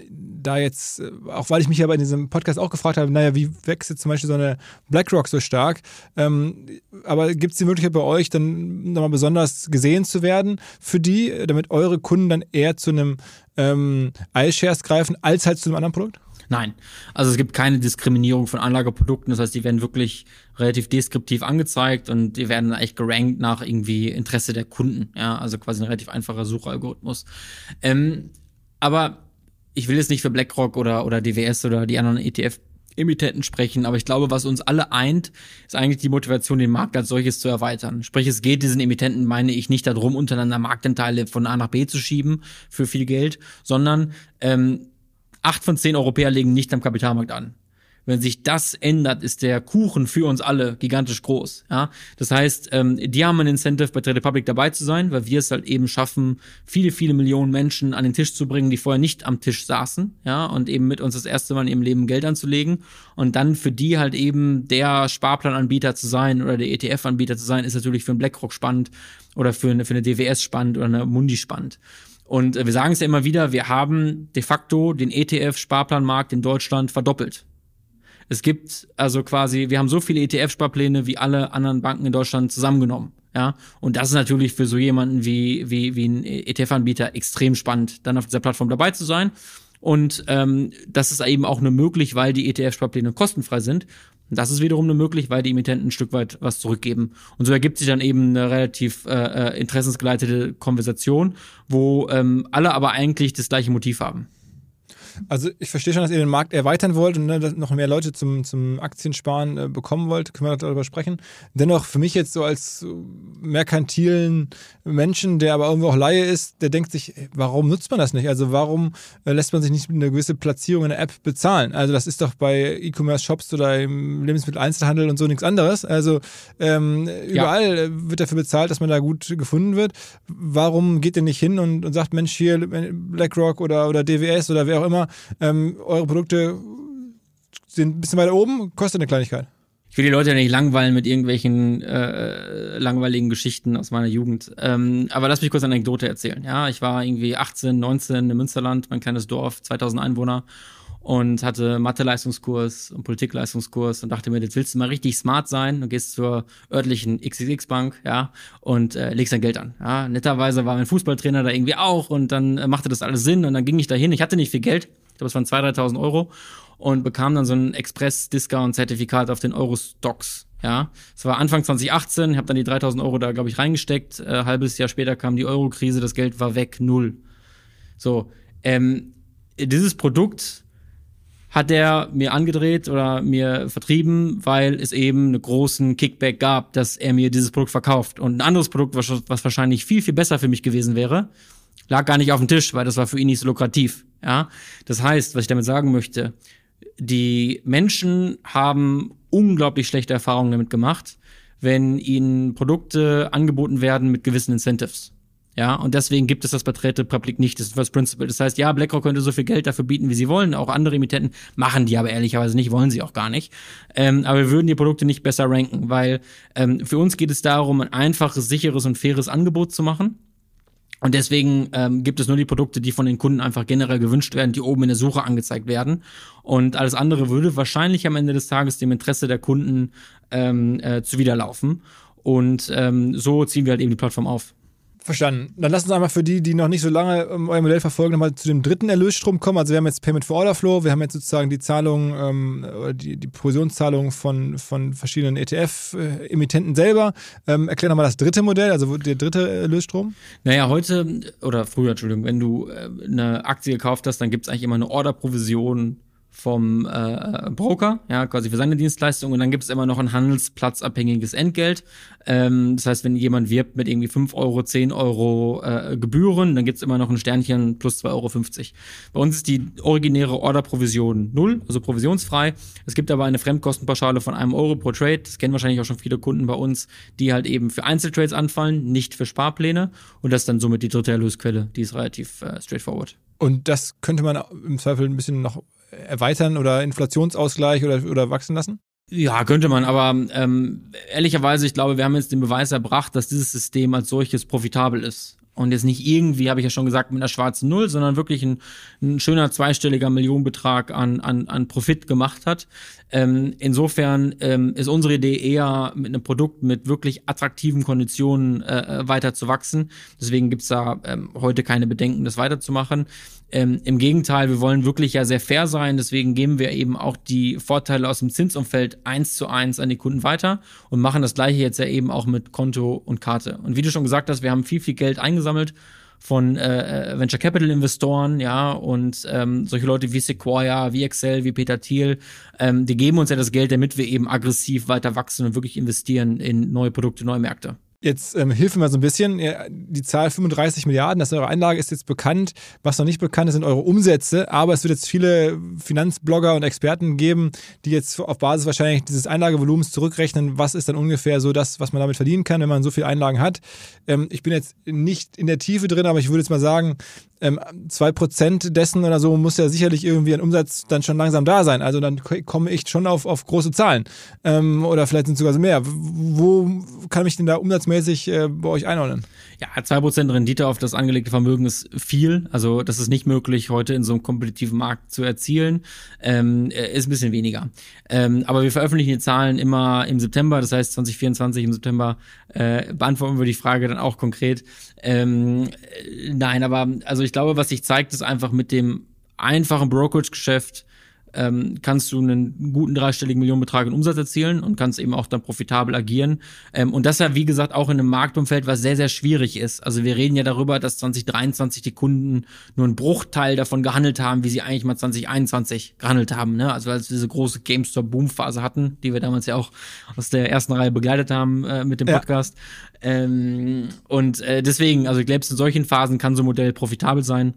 da jetzt, äh, auch weil ich mich ja bei diesem Podcast auch gefragt habe, naja, wie wächst jetzt zum Beispiel so eine BlackRock so stark? Ähm, aber gibt es die Möglichkeit bei euch dann nochmal besonders gesehen zu werden für die, damit eure Kunden dann eher zu einem ähm, iShares greifen, als halt zu einem anderen Produkt? Nein. Also es gibt keine Diskriminierung von Anlageprodukten. Das heißt, die werden wirklich relativ deskriptiv angezeigt und die werden eigentlich gerankt nach irgendwie Interesse der Kunden. Ja, also quasi ein relativ einfacher Suchalgorithmus. Ähm, aber ich will jetzt nicht für BlackRock oder, oder DWS oder die anderen ETF Emittenten sprechen, aber ich glaube, was uns alle eint, ist eigentlich die Motivation, den Markt als solches zu erweitern. Sprich, es geht diesen Emittenten, meine ich, nicht darum, untereinander Marktanteile von A nach B zu schieben für viel Geld, sondern ähm, acht von zehn Europäer legen nicht am Kapitalmarkt an. Wenn sich das ändert, ist der Kuchen für uns alle gigantisch groß. Ja? Das heißt, ähm, die haben ein Incentive, bei Trade Republic dabei zu sein, weil wir es halt eben schaffen, viele, viele Millionen Menschen an den Tisch zu bringen, die vorher nicht am Tisch saßen, ja, und eben mit uns das erste Mal in ihrem Leben Geld anzulegen. Und dann für die halt eben der Sparplananbieter zu sein oder der ETF-Anbieter zu sein, ist natürlich für einen BlackRock spannend oder für eine, für eine DWS spannend oder eine Mundi spannend. Und äh, wir sagen es ja immer wieder, wir haben de facto den ETF-Sparplanmarkt in Deutschland verdoppelt. Es gibt also quasi, wir haben so viele ETF-Sparpläne wie alle anderen Banken in Deutschland zusammengenommen. Ja, und das ist natürlich für so jemanden wie, wie, wie ein ETF-Anbieter extrem spannend, dann auf dieser Plattform dabei zu sein. Und ähm, das ist eben auch nur möglich, weil die ETF-Sparpläne kostenfrei sind. Und das ist wiederum nur möglich, weil die Emittenten ein Stück weit was zurückgeben. Und so ergibt sich dann eben eine relativ äh, äh interessensgeleitete Konversation, wo ähm, alle aber eigentlich das gleiche Motiv haben. Also ich verstehe schon, dass ihr den Markt erweitern wollt und ne, noch mehr Leute zum, zum Aktiensparen äh, bekommen wollt. Können wir darüber sprechen. Dennoch für mich jetzt so als merkantilen Menschen, der aber irgendwo auch Laie ist, der denkt sich, warum nutzt man das nicht? Also warum äh, lässt man sich nicht eine gewisse Platzierung in der App bezahlen? Also das ist doch bei E-Commerce-Shops oder im Lebensmitteleinzelhandel und so nichts anderes. Also ähm, überall ja. wird dafür bezahlt, dass man da gut gefunden wird. Warum geht ihr nicht hin und, und sagt, Mensch, hier BlackRock oder, oder DWS oder wer auch immer, ähm, eure Produkte sind ein bisschen weiter oben, kostet eine Kleinigkeit. Ich will die Leute ja nicht langweilen mit irgendwelchen äh, langweiligen Geschichten aus meiner Jugend. Ähm, aber lass mich kurz eine Anekdote erzählen. Ja, ich war irgendwie 18, 19 im Münsterland, mein kleines Dorf, 2000 Einwohner und hatte Mathe-Leistungskurs und Politik-Leistungskurs und dachte mir, jetzt willst du mal richtig smart sein und gehst zur örtlichen XXX-Bank, ja, und äh, legst dein Geld an. Ja, netterweise war mein Fußballtrainer da irgendwie auch und dann äh, machte das alles Sinn und dann ging ich da hin. Ich hatte nicht viel Geld, ich glaube, es waren 2.000, 3.000 Euro und bekam dann so ein Express-Discount-Zertifikat auf den Eurostocks. Ja, es war Anfang 2018, ich habe dann die 3000 Euro da, glaube ich, reingesteckt. Äh, halbes Jahr später kam die Euro-Krise, das Geld war weg, null. So, ähm, dieses Produkt hat er mir angedreht oder mir vertrieben, weil es eben einen großen Kickback gab, dass er mir dieses Produkt verkauft. Und ein anderes Produkt, was, wahrscheinlich viel, viel besser für mich gewesen wäre, lag gar nicht auf dem Tisch, weil das war für ihn nicht so lukrativ. Ja, das heißt, was ich damit sagen möchte, die Menschen haben unglaublich schlechte Erfahrungen damit gemacht, wenn ihnen Produkte angeboten werden mit gewissen Incentives. Ja, und deswegen gibt es das bei Trade nicht. Das ist das Principle. Das heißt, ja, BlackRock könnte so viel Geld dafür bieten, wie sie wollen. Auch andere Emittenten machen die aber ehrlicherweise nicht, wollen sie auch gar nicht. Ähm, aber wir würden die Produkte nicht besser ranken, weil ähm, für uns geht es darum, ein einfaches, sicheres und faires Angebot zu machen. Und deswegen ähm, gibt es nur die Produkte, die von den Kunden einfach generell gewünscht werden, die oben in der Suche angezeigt werden. Und alles andere würde wahrscheinlich am Ende des Tages dem Interesse der Kunden ähm, äh, zuwiderlaufen. Und ähm, so ziehen wir halt eben die Plattform auf. Verstanden. Dann lass uns einmal für die, die noch nicht so lange ähm, euer Modell verfolgen, nochmal zu dem dritten Erlösstrom kommen. Also wir haben jetzt Payment for Order Flow, wir haben jetzt sozusagen die Zahlung, ähm, die, die Provisionszahlung von, von verschiedenen ETF-Emittenten selber. Ähm, erklär nochmal das dritte Modell, also der dritte Erlösstrom. Naja, heute, oder früher, Entschuldigung, wenn du äh, eine Aktie gekauft hast, dann gibt es eigentlich immer eine Order-Provision vom äh, Broker, ja, quasi für seine Dienstleistung. Und dann gibt es immer noch ein handelsplatzabhängiges Entgelt. Ähm, das heißt, wenn jemand wirbt mit irgendwie 5 Euro, 10 Euro äh, Gebühren, dann gibt es immer noch ein Sternchen plus 2,50 Euro. Bei uns ist die originäre Orderprovision null, also provisionsfrei. Es gibt aber eine Fremdkostenpauschale von einem Euro pro Trade. Das kennen wahrscheinlich auch schon viele Kunden bei uns, die halt eben für Einzeltrades anfallen, nicht für Sparpläne. Und das ist dann somit die dritte Erlösquelle. Die ist relativ äh, straightforward. Und das könnte man im Zweifel ein bisschen noch erweitern oder Inflationsausgleich oder, oder wachsen lassen? Ja, könnte man, aber ähm, ehrlicherweise, ich glaube, wir haben jetzt den Beweis erbracht, dass dieses System als solches profitabel ist. Und jetzt nicht irgendwie, habe ich ja schon gesagt, mit einer schwarzen Null, sondern wirklich ein, ein schöner zweistelliger Millionenbetrag an, an, an Profit gemacht hat. Ähm, insofern ähm, ist unsere Idee eher mit einem Produkt mit wirklich attraktiven Konditionen äh, äh weiter zu wachsen. Deswegen gibt's da ähm, heute keine Bedenken, das weiterzumachen. Ähm, Im Gegenteil, wir wollen wirklich ja sehr fair sein, deswegen geben wir eben auch die Vorteile aus dem Zinsumfeld eins zu eins an die Kunden weiter und machen das gleiche jetzt ja eben auch mit Konto und Karte. Und wie du schon gesagt hast, wir haben viel, viel Geld eingesammelt von äh, äh, Venture Capital Investoren, ja, und ähm, solche Leute wie Sequoia, wie Excel, wie Peter Thiel, ähm, die geben uns ja das Geld, damit wir eben aggressiv weiter wachsen und wirklich investieren in neue Produkte, neue Märkte. Jetzt ähm, hilf mir mal so ein bisschen. Die Zahl 35 Milliarden, das ist eure Einlage, ist jetzt bekannt. Was noch nicht bekannt ist, sind eure Umsätze. Aber es wird jetzt viele Finanzblogger und Experten geben, die jetzt auf Basis wahrscheinlich dieses Einlagevolumens zurückrechnen, was ist dann ungefähr so das, was man damit verdienen kann, wenn man so viele Einlagen hat. Ähm, ich bin jetzt nicht in der Tiefe drin, aber ich würde jetzt mal sagen, ähm, zwei Prozent dessen oder so muss ja sicherlich irgendwie ein Umsatz dann schon langsam da sein. Also dann komme ich schon auf, auf große Zahlen. Ähm, oder vielleicht sind es sogar mehr. Wo kann ich denn da umsatzmäßig äh, bei euch einordnen? Ja, zwei Prozent Rendite auf das angelegte Vermögen ist viel. Also das ist nicht möglich, heute in so einem kompetitiven Markt zu erzielen. Ähm, äh, ist ein bisschen weniger. Ähm, aber wir veröffentlichen die Zahlen immer im September. Das heißt, 2024 im September äh, beantworten wir die Frage dann auch konkret. Ähm, äh, nein, aber also ich glaube, was sich zeigt, ist einfach mit dem einfachen Brokerage-Geschäft ähm, kannst du einen guten dreistelligen Millionenbetrag in Umsatz erzielen und kannst eben auch dann profitabel agieren. Ähm, und das ja, wie gesagt, auch in einem Marktumfeld, was sehr, sehr schwierig ist. Also wir reden ja darüber, dass 2023 die Kunden nur einen Bruchteil davon gehandelt haben, wie sie eigentlich mal 2021 gehandelt haben. Ne? Also als wir diese große GameStop-Boom-Phase hatten, die wir damals ja auch aus der ersten Reihe begleitet haben äh, mit dem Podcast. Ja. Ähm, und äh, deswegen, also ich glaube, in solchen Phasen kann so ein Modell profitabel sein.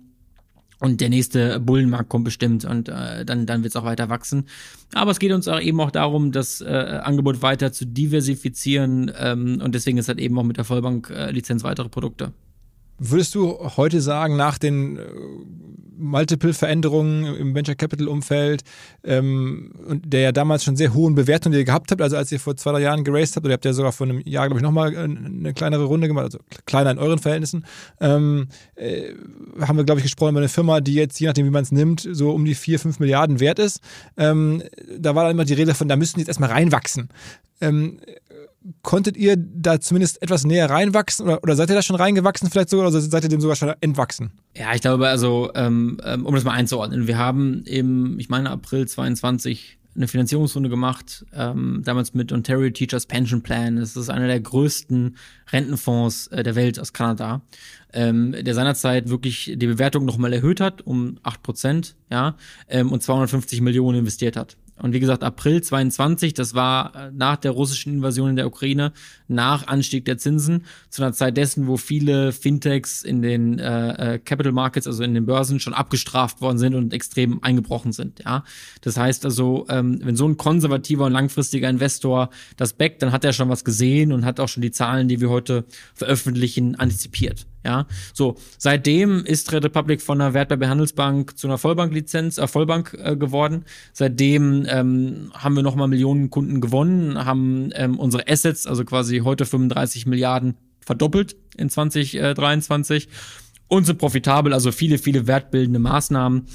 Und der nächste Bullenmarkt kommt bestimmt und äh, dann, dann wird es auch weiter wachsen. Aber es geht uns auch eben auch darum, das äh, Angebot weiter zu diversifizieren ähm, und deswegen ist halt eben auch mit der Vollbank-Lizenz äh, weitere Produkte. Würdest du heute sagen, nach den äh, Multiple-Veränderungen im Venture Capital-Umfeld, ähm, und der ja damals schon sehr hohen Bewertungen, die ihr gehabt habt, also als ihr vor zwei, drei Jahren geraced habt, oder ihr habt ja sogar vor einem Jahr, glaube ich, nochmal eine kleinere Runde gemacht, also kleiner in euren Verhältnissen, ähm, äh, haben wir, glaube ich, gesprochen über eine Firma, die jetzt, je nachdem, wie man es nimmt, so um die vier, fünf Milliarden wert ist. Ähm, da war dann immer die Rede davon, da müssten die jetzt erstmal reinwachsen. Ähm, konntet ihr da zumindest etwas näher reinwachsen oder, oder seid ihr da schon reingewachsen vielleicht sogar oder seid ihr dem sogar schon entwachsen? Ja, ich glaube, also ähm, ähm um das mal einzuordnen, wir haben im, ich meine, April 22 eine Finanzierungsrunde gemacht, ähm, damals mit Ontario Teachers Pension Plan. Das ist einer der größten Rentenfonds äh, der Welt aus Kanada, ähm, der seinerzeit wirklich die Bewertung nochmal erhöht hat um acht Prozent, ja, ähm, und 250 Millionen investiert hat. Und wie gesagt, April 22, das war äh, nach der russischen Invasion in der Ukraine, nach Anstieg der Zinsen, zu einer Zeit dessen, wo viele Fintechs in den äh, äh, Capital Markets, also in den Börsen, schon abgestraft worden sind und extrem eingebrochen sind. Ja, das heißt also, ähm, wenn so ein konservativer und langfristiger Investor das backt, dann hat er schon was gesehen und hat auch schon die Zahlen, die wir heute veröffentlichen, antizipiert. Ja, so seitdem ist Trade Republic von einer Wertpapierhandelsbank zu einer Vollbanklizenz, äh, Vollbank äh, geworden. Seitdem ähm, haben wir nochmal Millionen Kunden gewonnen, haben ähm, unsere Assets, also quasi heute 35 Milliarden, verdoppelt in 2023 und sind profitabel, also viele, viele wertbildende Maßnahmen.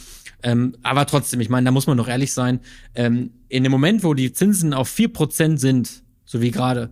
Ähm, aber trotzdem, ich meine, da muss man doch ehrlich sein, ähm, in dem Moment, wo die Zinsen auf vier Prozent sind, so wie gerade,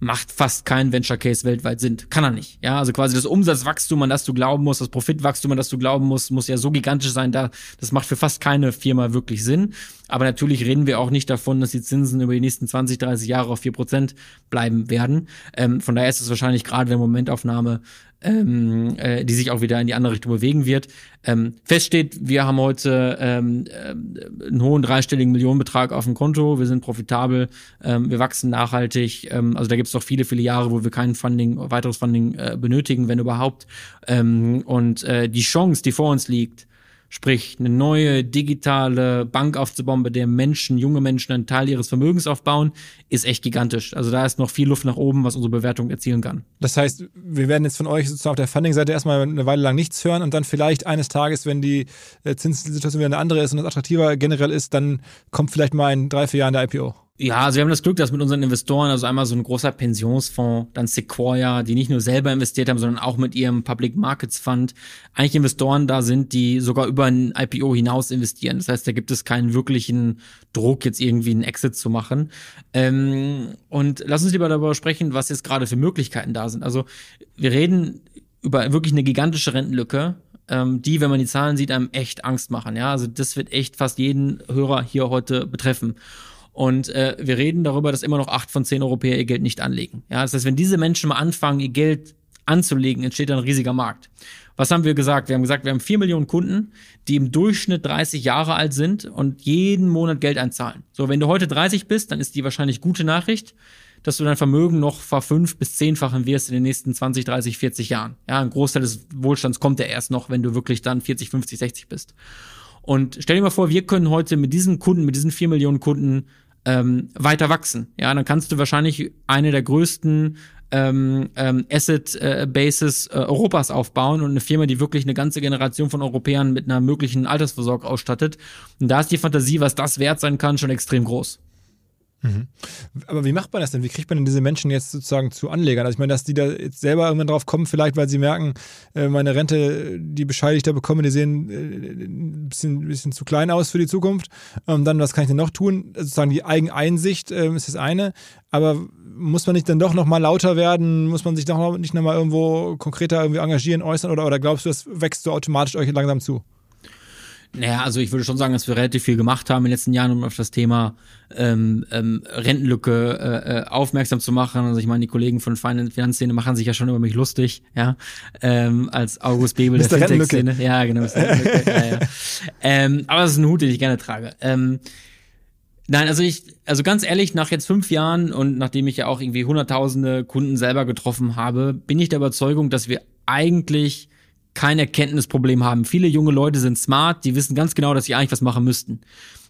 macht fast kein Venture Case weltweit Sinn. Kann er nicht. Ja, also quasi das Umsatzwachstum, an das du glauben musst, das Profitwachstum, an das du glauben musst, muss ja so gigantisch sein, da, das macht für fast keine Firma wirklich Sinn. Aber natürlich reden wir auch nicht davon, dass die Zinsen über die nächsten 20, 30 Jahre auf vier Prozent bleiben werden. Ähm, von daher ist es wahrscheinlich gerade der Momentaufnahme ähm, äh, die sich auch wieder in die andere Richtung bewegen wird. Ähm, fest steht, wir haben heute ähm, äh, einen hohen dreistelligen Millionenbetrag auf dem Konto, wir sind profitabel, ähm, wir wachsen nachhaltig. Ähm, also da gibt es noch viele, viele Jahre, wo wir kein Funding, weiteres Funding äh, benötigen, wenn überhaupt. Ähm, und äh, die Chance, die vor uns liegt, Sprich, eine neue digitale Bank aufzubauen, bei der Menschen, junge Menschen einen Teil ihres Vermögens aufbauen, ist echt gigantisch. Also da ist noch viel Luft nach oben, was unsere Bewertung erzielen kann. Das heißt, wir werden jetzt von euch sozusagen auf der Funding-Seite erstmal eine Weile lang nichts hören und dann vielleicht eines Tages, wenn die äh, Zinssituation wieder eine andere ist und das attraktiver generell ist, dann kommt vielleicht mal in drei, vier Jahren der IPO. Ja, also wir haben das Glück, dass mit unseren Investoren, also einmal so ein großer Pensionsfonds, dann Sequoia, die nicht nur selber investiert haben, sondern auch mit ihrem Public Markets Fund, eigentlich Investoren da sind, die sogar über ein IPO hinaus investieren. Das heißt, da gibt es keinen wirklichen Druck, jetzt irgendwie einen Exit zu machen. Ähm, und lass uns lieber darüber sprechen, was jetzt gerade für Möglichkeiten da sind. Also wir reden über wirklich eine gigantische Rentenlücke, ähm, die, wenn man die Zahlen sieht, einem echt Angst machen. Ja, also das wird echt fast jeden Hörer hier heute betreffen. Und äh, wir reden darüber, dass immer noch acht von zehn Europäer ihr Geld nicht anlegen. Ja, das heißt, wenn diese Menschen mal anfangen, ihr Geld anzulegen, entsteht ein riesiger Markt. Was haben wir gesagt? Wir haben gesagt, wir haben vier Millionen Kunden, die im Durchschnitt 30 Jahre alt sind und jeden Monat Geld einzahlen. So, wenn du heute 30 bist, dann ist die wahrscheinlich gute Nachricht, dass du dein Vermögen noch verfünf bis zehnfachen wirst in den nächsten 20, 30, 40 Jahren. Ja, ein Großteil des Wohlstands kommt ja erst noch, wenn du wirklich dann 40, 50, 60 bist. Und stell dir mal vor, wir können heute mit diesen Kunden, mit diesen vier Millionen Kunden ähm, weiter wachsen. Ja, dann kannst du wahrscheinlich eine der größten ähm, ähm, Asset äh, Bases äh, Europas aufbauen und eine Firma, die wirklich eine ganze Generation von Europäern mit einer möglichen Altersvorsorge ausstattet. Und da ist die Fantasie, was das wert sein kann, schon extrem groß. Mhm. Aber wie macht man das denn? Wie kriegt man denn diese Menschen jetzt sozusagen zu Anlegern? Also ich meine, dass die da jetzt selber irgendwann drauf kommen, vielleicht weil sie merken, äh, meine Rente, die Bescheide, die ich da bekomme, die sehen äh, ein bisschen, bisschen zu klein aus für die Zukunft. Ähm, dann, was kann ich denn noch tun? Also sozusagen die Eigeneinsicht äh, ist das eine. Aber muss man nicht dann doch nochmal lauter werden? Muss man sich doch noch, nicht nochmal irgendwo konkreter irgendwie engagieren, äußern? Oder, oder glaubst du, das wächst so automatisch euch langsam zu? Naja, also ich würde schon sagen, dass wir relativ viel gemacht haben in den letzten Jahren, um auf das Thema ähm, ähm, Rentenlücke äh, äh, aufmerksam zu machen. Also ich meine, die Kollegen von Finanzszene machen sich ja schon über mich lustig, ja, ähm, als August Bebel der Fintech-Szene. Ja, genau. ja, ja. Ähm, aber es ist ein Hut, den ich gerne trage. Ähm, Nein, also ich, also ganz ehrlich, nach jetzt fünf Jahren und nachdem ich ja auch irgendwie hunderttausende Kunden selber getroffen habe, bin ich der Überzeugung, dass wir eigentlich kein Erkenntnisproblem haben. Viele junge Leute sind smart, die wissen ganz genau, dass sie eigentlich was machen müssten.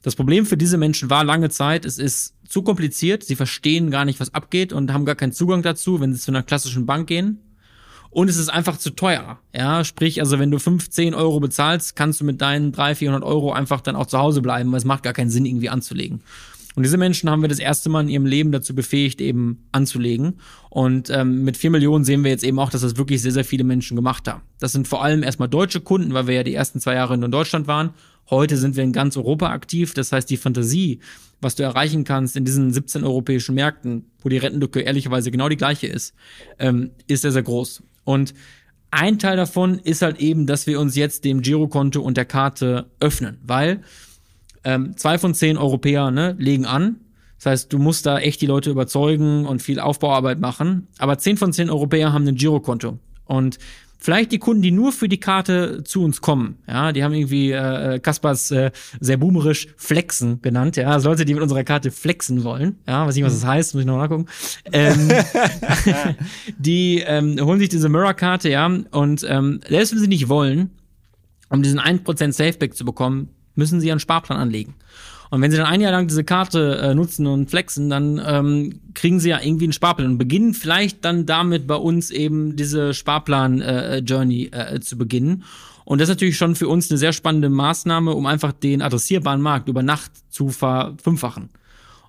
Das Problem für diese Menschen war lange Zeit, es ist zu kompliziert, sie verstehen gar nicht, was abgeht und haben gar keinen Zugang dazu, wenn sie zu einer klassischen Bank gehen. Und es ist einfach zu teuer. Ja, sprich, also wenn du 15 Euro bezahlst, kannst du mit deinen 300, 400 Euro einfach dann auch zu Hause bleiben, weil es macht gar keinen Sinn, irgendwie anzulegen. Und diese Menschen haben wir das erste Mal in ihrem Leben dazu befähigt, eben anzulegen. Und ähm, mit vier Millionen sehen wir jetzt eben auch, dass das wirklich sehr, sehr viele Menschen gemacht haben. Das sind vor allem erstmal deutsche Kunden, weil wir ja die ersten zwei Jahre in Deutschland waren. Heute sind wir in ganz Europa aktiv. Das heißt, die Fantasie, was du erreichen kannst in diesen 17 europäischen Märkten, wo die Rentenlücke ehrlicherweise genau die gleiche ist, ähm, ist sehr, sehr groß. Und ein Teil davon ist halt eben, dass wir uns jetzt dem Girokonto und der Karte öffnen, weil ähm, zwei von zehn Europäer ne, legen an. Das heißt, du musst da echt die Leute überzeugen und viel Aufbauarbeit machen. Aber zehn von zehn Europäer haben ein Girokonto. Und vielleicht die Kunden, die nur für die Karte zu uns kommen, ja, die haben irgendwie äh, Kaspers äh, sehr boomerisch Flexen genannt, ja, also Leute, die mit unserer Karte flexen wollen, ja, weiß nicht, was das heißt, muss ich noch nachgucken. Ähm, die ähm, holen sich diese Mirror-Karte, ja, und ähm, selbst wenn sie nicht wollen, um diesen 1% Safeback zu bekommen, müssen sie einen Sparplan anlegen. Und wenn sie dann ein Jahr lang diese Karte äh, nutzen und flexen, dann ähm, kriegen sie ja irgendwie einen Sparplan und beginnen vielleicht dann damit bei uns eben diese Sparplan-Journey äh, äh, zu beginnen. Und das ist natürlich schon für uns eine sehr spannende Maßnahme, um einfach den adressierbaren Markt über Nacht zu verfünffachen.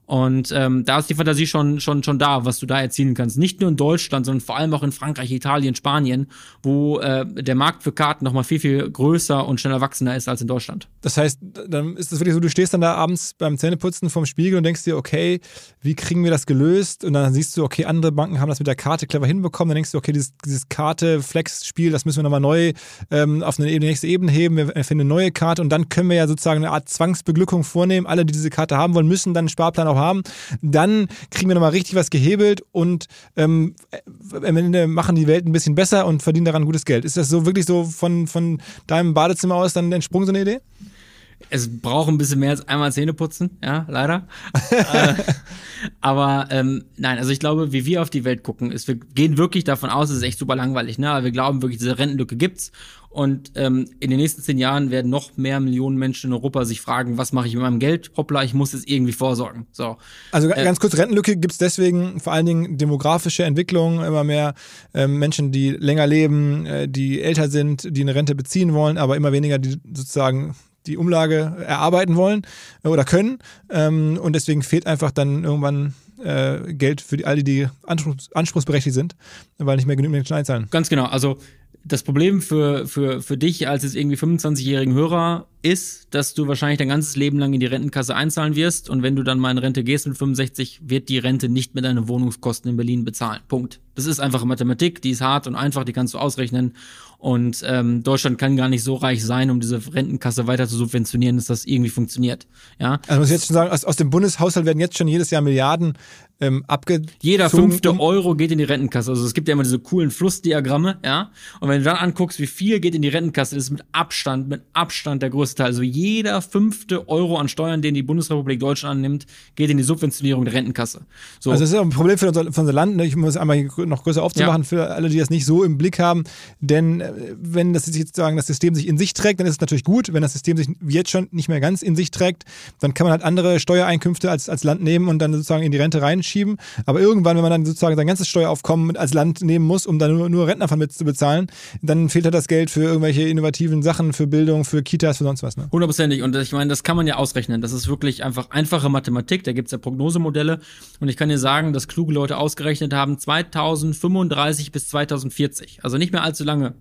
Und ähm, da ist die Fantasie schon, schon, schon da, was du da erzielen kannst. Nicht nur in Deutschland, sondern vor allem auch in Frankreich, Italien, Spanien, wo äh, der Markt für Karten nochmal viel, viel größer und schneller wachsender ist als in Deutschland. Das heißt, dann ist es wirklich so, du stehst dann da abends beim Zähneputzen vorm Spiegel und denkst dir, okay, wie kriegen wir das gelöst? Und dann siehst du, okay, andere Banken haben das mit der Karte clever hinbekommen. Dann denkst du, okay, dieses, dieses Karte-Flex-Spiel, das müssen wir nochmal neu ähm, auf eine nächste Ebene heben. Wir finden eine neue Karte und dann können wir ja sozusagen eine Art Zwangsbeglückung vornehmen. Alle, die diese Karte haben wollen, müssen dann einen Sparplan auch haben, dann kriegen wir nochmal richtig was gehebelt und ähm, am Ende machen die Welt ein bisschen besser und verdienen daran gutes Geld. Ist das so wirklich so von, von deinem Badezimmer aus dann entsprungen, so eine Idee? Es braucht ein bisschen mehr als einmal Zähne putzen, ja, leider. äh, aber ähm, nein, also ich glaube, wie wir auf die Welt gucken, ist, wir gehen wirklich davon aus, es ist echt super langweilig, ne? Aber wir glauben wirklich, diese Rentenlücke gibt's. Und ähm, in den nächsten zehn Jahren werden noch mehr Millionen Menschen in Europa sich fragen, was mache ich mit meinem Geld? Hoppla, ich muss es irgendwie vorsorgen. So. Also äh, ganz kurz, Rentenlücke gibt's deswegen vor allen Dingen demografische Entwicklung, immer mehr äh, Menschen, die länger leben, äh, die älter sind, die eine Rente beziehen wollen, aber immer weniger, die sozusagen die Umlage erarbeiten wollen äh, oder können. Ähm, und deswegen fehlt einfach dann irgendwann äh, Geld für die, alle, die anspruchs, anspruchsberechtigt sind, weil nicht mehr genügend Menschen einzahlen. Ganz genau. Also das Problem für, für, für dich als jetzt irgendwie 25-jährigen Hörer ist, dass du wahrscheinlich dein ganzes Leben lang in die Rentenkasse einzahlen wirst und wenn du dann mal in Rente gehst mit 65, wird die Rente nicht mehr deine Wohnungskosten in Berlin bezahlen. Punkt. Das ist einfache Mathematik, die ist hart und einfach, die kannst du ausrechnen. Und ähm, Deutschland kann gar nicht so reich sein, um diese Rentenkasse weiter zu subventionieren, dass das irgendwie funktioniert. Ja. Also muss ich jetzt schon sagen, aus, aus dem Bundeshaushalt werden jetzt schon jedes Jahr Milliarden ähm, abgezogen. Jeder fünfte Euro geht in die Rentenkasse. Also es gibt ja immer diese coolen Flussdiagramme, ja. Und wenn du dann anguckst, wie viel geht in die Rentenkasse, das ist mit Abstand, mit Abstand der größte Teil. Also jeder fünfte Euro an Steuern, den die Bundesrepublik Deutschland annimmt, geht in die Subventionierung der Rentenkasse. So. Also das ist ja ein Problem für unser, für unser Land. Ne? Ich muss einmal noch größer aufzumachen ja. für alle, die das nicht so im Blick haben. Denn äh, wenn das jetzt sagen, das System sich in sich trägt, dann ist es natürlich gut. Wenn das System sich jetzt schon nicht mehr ganz in sich trägt, dann kann man halt andere Steuereinkünfte als, als Land nehmen und dann sozusagen in die Rente rein schieben. Aber irgendwann, wenn man dann sozusagen sein ganzes Steueraufkommen als Land nehmen muss, um dann nur, nur Rentner von mit zu bezahlen, dann fehlt halt das Geld für irgendwelche innovativen Sachen, für Bildung, für Kitas, für sonst was. Ne? Hundertprozentig. Und ich meine, das kann man ja ausrechnen. Das ist wirklich einfach einfache Mathematik. Da gibt's ja Prognosemodelle. Und ich kann dir sagen, dass kluge Leute ausgerechnet haben, 2035 bis 2040, also nicht mehr allzu lange,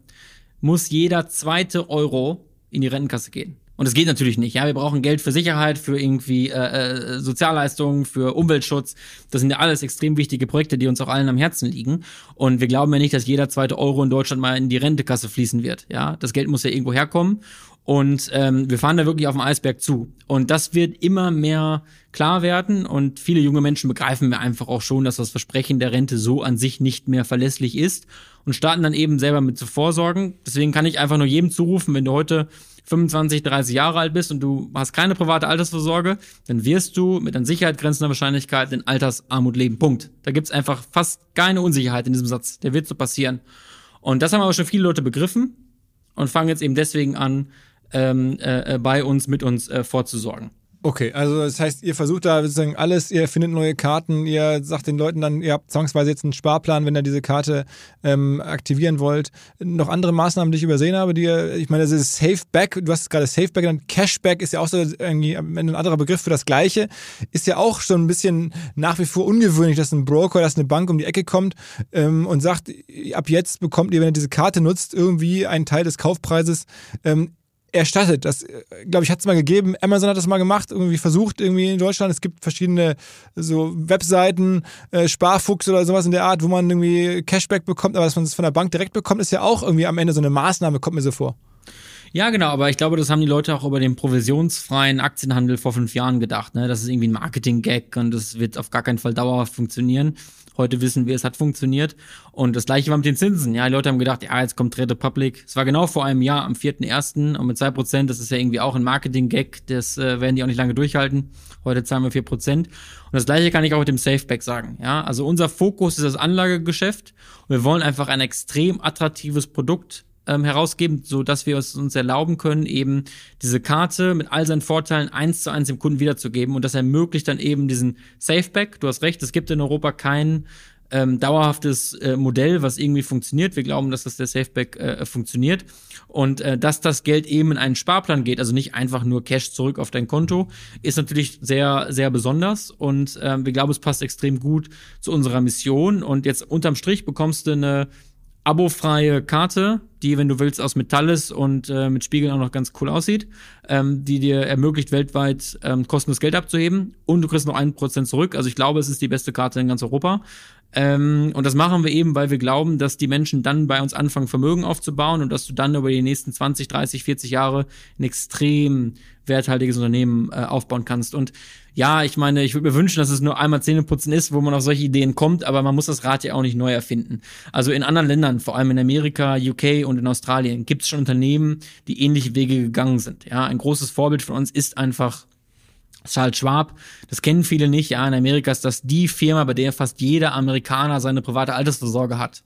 muss jeder zweite Euro in die Rentenkasse gehen. Und es geht natürlich nicht. Ja, wir brauchen Geld für Sicherheit, für irgendwie äh, äh, Sozialleistungen, für Umweltschutz. Das sind ja alles extrem wichtige Projekte, die uns auch allen am Herzen liegen. Und wir glauben ja nicht, dass jeder zweite Euro in Deutschland mal in die Rentekasse fließen wird. Ja, das Geld muss ja irgendwo herkommen. Und ähm, wir fahren da wirklich auf dem Eisberg zu. Und das wird immer mehr klar werden. Und viele junge Menschen begreifen mir einfach auch schon, dass das Versprechen der Rente so an sich nicht mehr verlässlich ist und starten dann eben selber mit zu vorsorgen. Deswegen kann ich einfach nur jedem zurufen, wenn du heute 25, 30 Jahre alt bist und du hast keine private Altersvorsorge, dann wirst du mit an Sicherheit grenzender Wahrscheinlichkeit in Altersarmut leben. Punkt. Da gibt's einfach fast keine Unsicherheit in diesem Satz. Der wird so passieren. Und das haben aber schon viele Leute begriffen und fangen jetzt eben deswegen an, ähm, äh, bei uns, mit uns äh, vorzusorgen. Okay, also das heißt, ihr versucht da sozusagen alles, ihr findet neue Karten, ihr sagt den Leuten dann, ihr habt zwangsweise jetzt einen Sparplan, wenn ihr diese Karte ähm, aktivieren wollt. Noch andere Maßnahmen, die ich übersehen habe, die ihr, ich meine, das ist Safeback, du hast gerade Safeback genannt, Cashback ist ja auch so irgendwie ein anderer Begriff für das Gleiche, ist ja auch schon ein bisschen nach wie vor ungewöhnlich, dass ein Broker, dass eine Bank um die Ecke kommt ähm, und sagt, ab jetzt bekommt ihr, wenn ihr diese Karte nutzt, irgendwie einen Teil des Kaufpreises. Ähm, erstattet. Das, äh, glaube ich, hat es mal gegeben. Amazon hat das mal gemacht, irgendwie versucht, irgendwie in Deutschland. Es gibt verschiedene so Webseiten, äh, Sparfuchs oder sowas in der Art, wo man irgendwie Cashback bekommt, aber dass man es von der Bank direkt bekommt, ist ja auch irgendwie am Ende so eine Maßnahme, kommt mir so vor. Ja, genau, aber ich glaube, das haben die Leute auch über den provisionsfreien Aktienhandel vor fünf Jahren gedacht. Ne? Das ist irgendwie ein Marketing-Gag und das wird auf gar keinen Fall dauerhaft funktionieren. Heute wissen wir, es hat funktioniert. Und das gleiche war mit den Zinsen. Ja, die Leute haben gedacht, ja, jetzt kommt Trade Republic. Es war genau vor einem Jahr, am 4.1. und mit zwei Prozent, das ist ja irgendwie auch ein Marketing-Gag, das äh, werden die auch nicht lange durchhalten. Heute zahlen wir vier Prozent. Und das gleiche kann ich auch mit dem Safeback sagen. Ja, also unser Fokus ist das Anlagegeschäft und wir wollen einfach ein extrem attraktives Produkt ähm, herausgeben, so dass wir es uns erlauben können, eben diese Karte mit all seinen Vorteilen eins zu eins dem Kunden wiederzugeben. Und das ermöglicht dann eben diesen Safeback. Du hast recht, es gibt in Europa kein ähm, dauerhaftes äh, Modell, was irgendwie funktioniert. Wir glauben, dass das der Safeback äh, funktioniert und äh, dass das Geld eben in einen Sparplan geht, also nicht einfach nur Cash zurück auf dein Konto, ist natürlich sehr, sehr besonders und äh, wir glauben, es passt extrem gut zu unserer Mission und jetzt unterm Strich bekommst du eine abofreie Karte, die, wenn du willst, aus Metall ist und äh, mit Spiegeln auch noch ganz cool aussieht, ähm, die dir ermöglicht, weltweit ähm, kostenlos Geld abzuheben und du kriegst noch ein Prozent zurück. Also ich glaube, es ist die beste Karte in ganz Europa. Ähm, und das machen wir eben, weil wir glauben, dass die Menschen dann bei uns anfangen, Vermögen aufzubauen und dass du dann über die nächsten 20, 30, 40 Jahre ein extrem werthaltiges Unternehmen äh, aufbauen kannst. Und ja, ich meine, ich würde mir wünschen, dass es nur einmal Zähneputzen ist, wo man auf solche Ideen kommt, aber man muss das Rad ja auch nicht neu erfinden. Also in anderen Ländern, vor allem in Amerika, UK und in Australien, gibt es schon Unternehmen, die ähnliche Wege gegangen sind. Ja, ein großes Vorbild von uns ist einfach Charles Schwab, das kennen viele nicht. Ja, in Amerika ist das die Firma, bei der fast jeder Amerikaner seine private Altersvorsorge hat.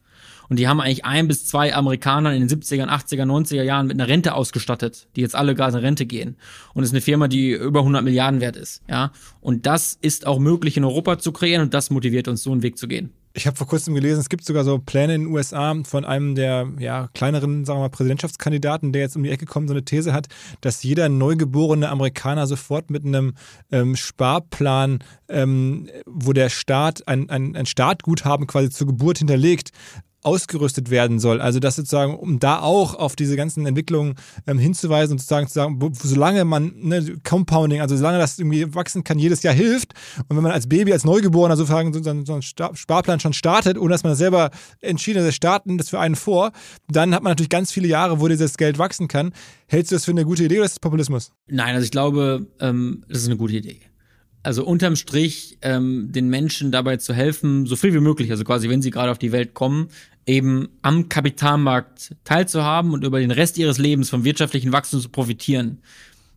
Und die haben eigentlich ein bis zwei Amerikaner in den 70er, 80er, 90er Jahren mit einer Rente ausgestattet, die jetzt alle gerade in Rente gehen. Und es ist eine Firma, die über 100 Milliarden wert ist. Ja, und das ist auch möglich in Europa zu kreieren und das motiviert uns, so einen Weg zu gehen. Ich habe vor kurzem gelesen, es gibt sogar so Pläne in den USA von einem der ja, kleineren, sagen wir mal, Präsidentschaftskandidaten, der jetzt um die Ecke kommt, so eine These hat, dass jeder neugeborene Amerikaner sofort mit einem ähm, Sparplan, ähm, wo der Staat ein, ein, ein Startguthaben quasi zur Geburt hinterlegt, ausgerüstet werden soll. Also das sozusagen, um da auch auf diese ganzen Entwicklungen ähm, hinzuweisen und sozusagen zu sagen, solange man ne, Compounding, also solange das irgendwie wachsen kann, jedes Jahr hilft. Und wenn man als Baby, als Neugeborener sozusagen so, so einen Sparplan schon startet, ohne dass man selber entschieden hat, starten das für einen vor, dann hat man natürlich ganz viele Jahre, wo dieses Geld wachsen kann. Hältst du das für eine gute Idee oder ist das Populismus? Nein, also ich glaube, ähm, das ist eine gute Idee also unterm Strich ähm, den Menschen dabei zu helfen, so viel wie möglich, also quasi, wenn sie gerade auf die Welt kommen, eben am Kapitalmarkt teilzuhaben und über den Rest ihres Lebens vom wirtschaftlichen Wachstum zu profitieren.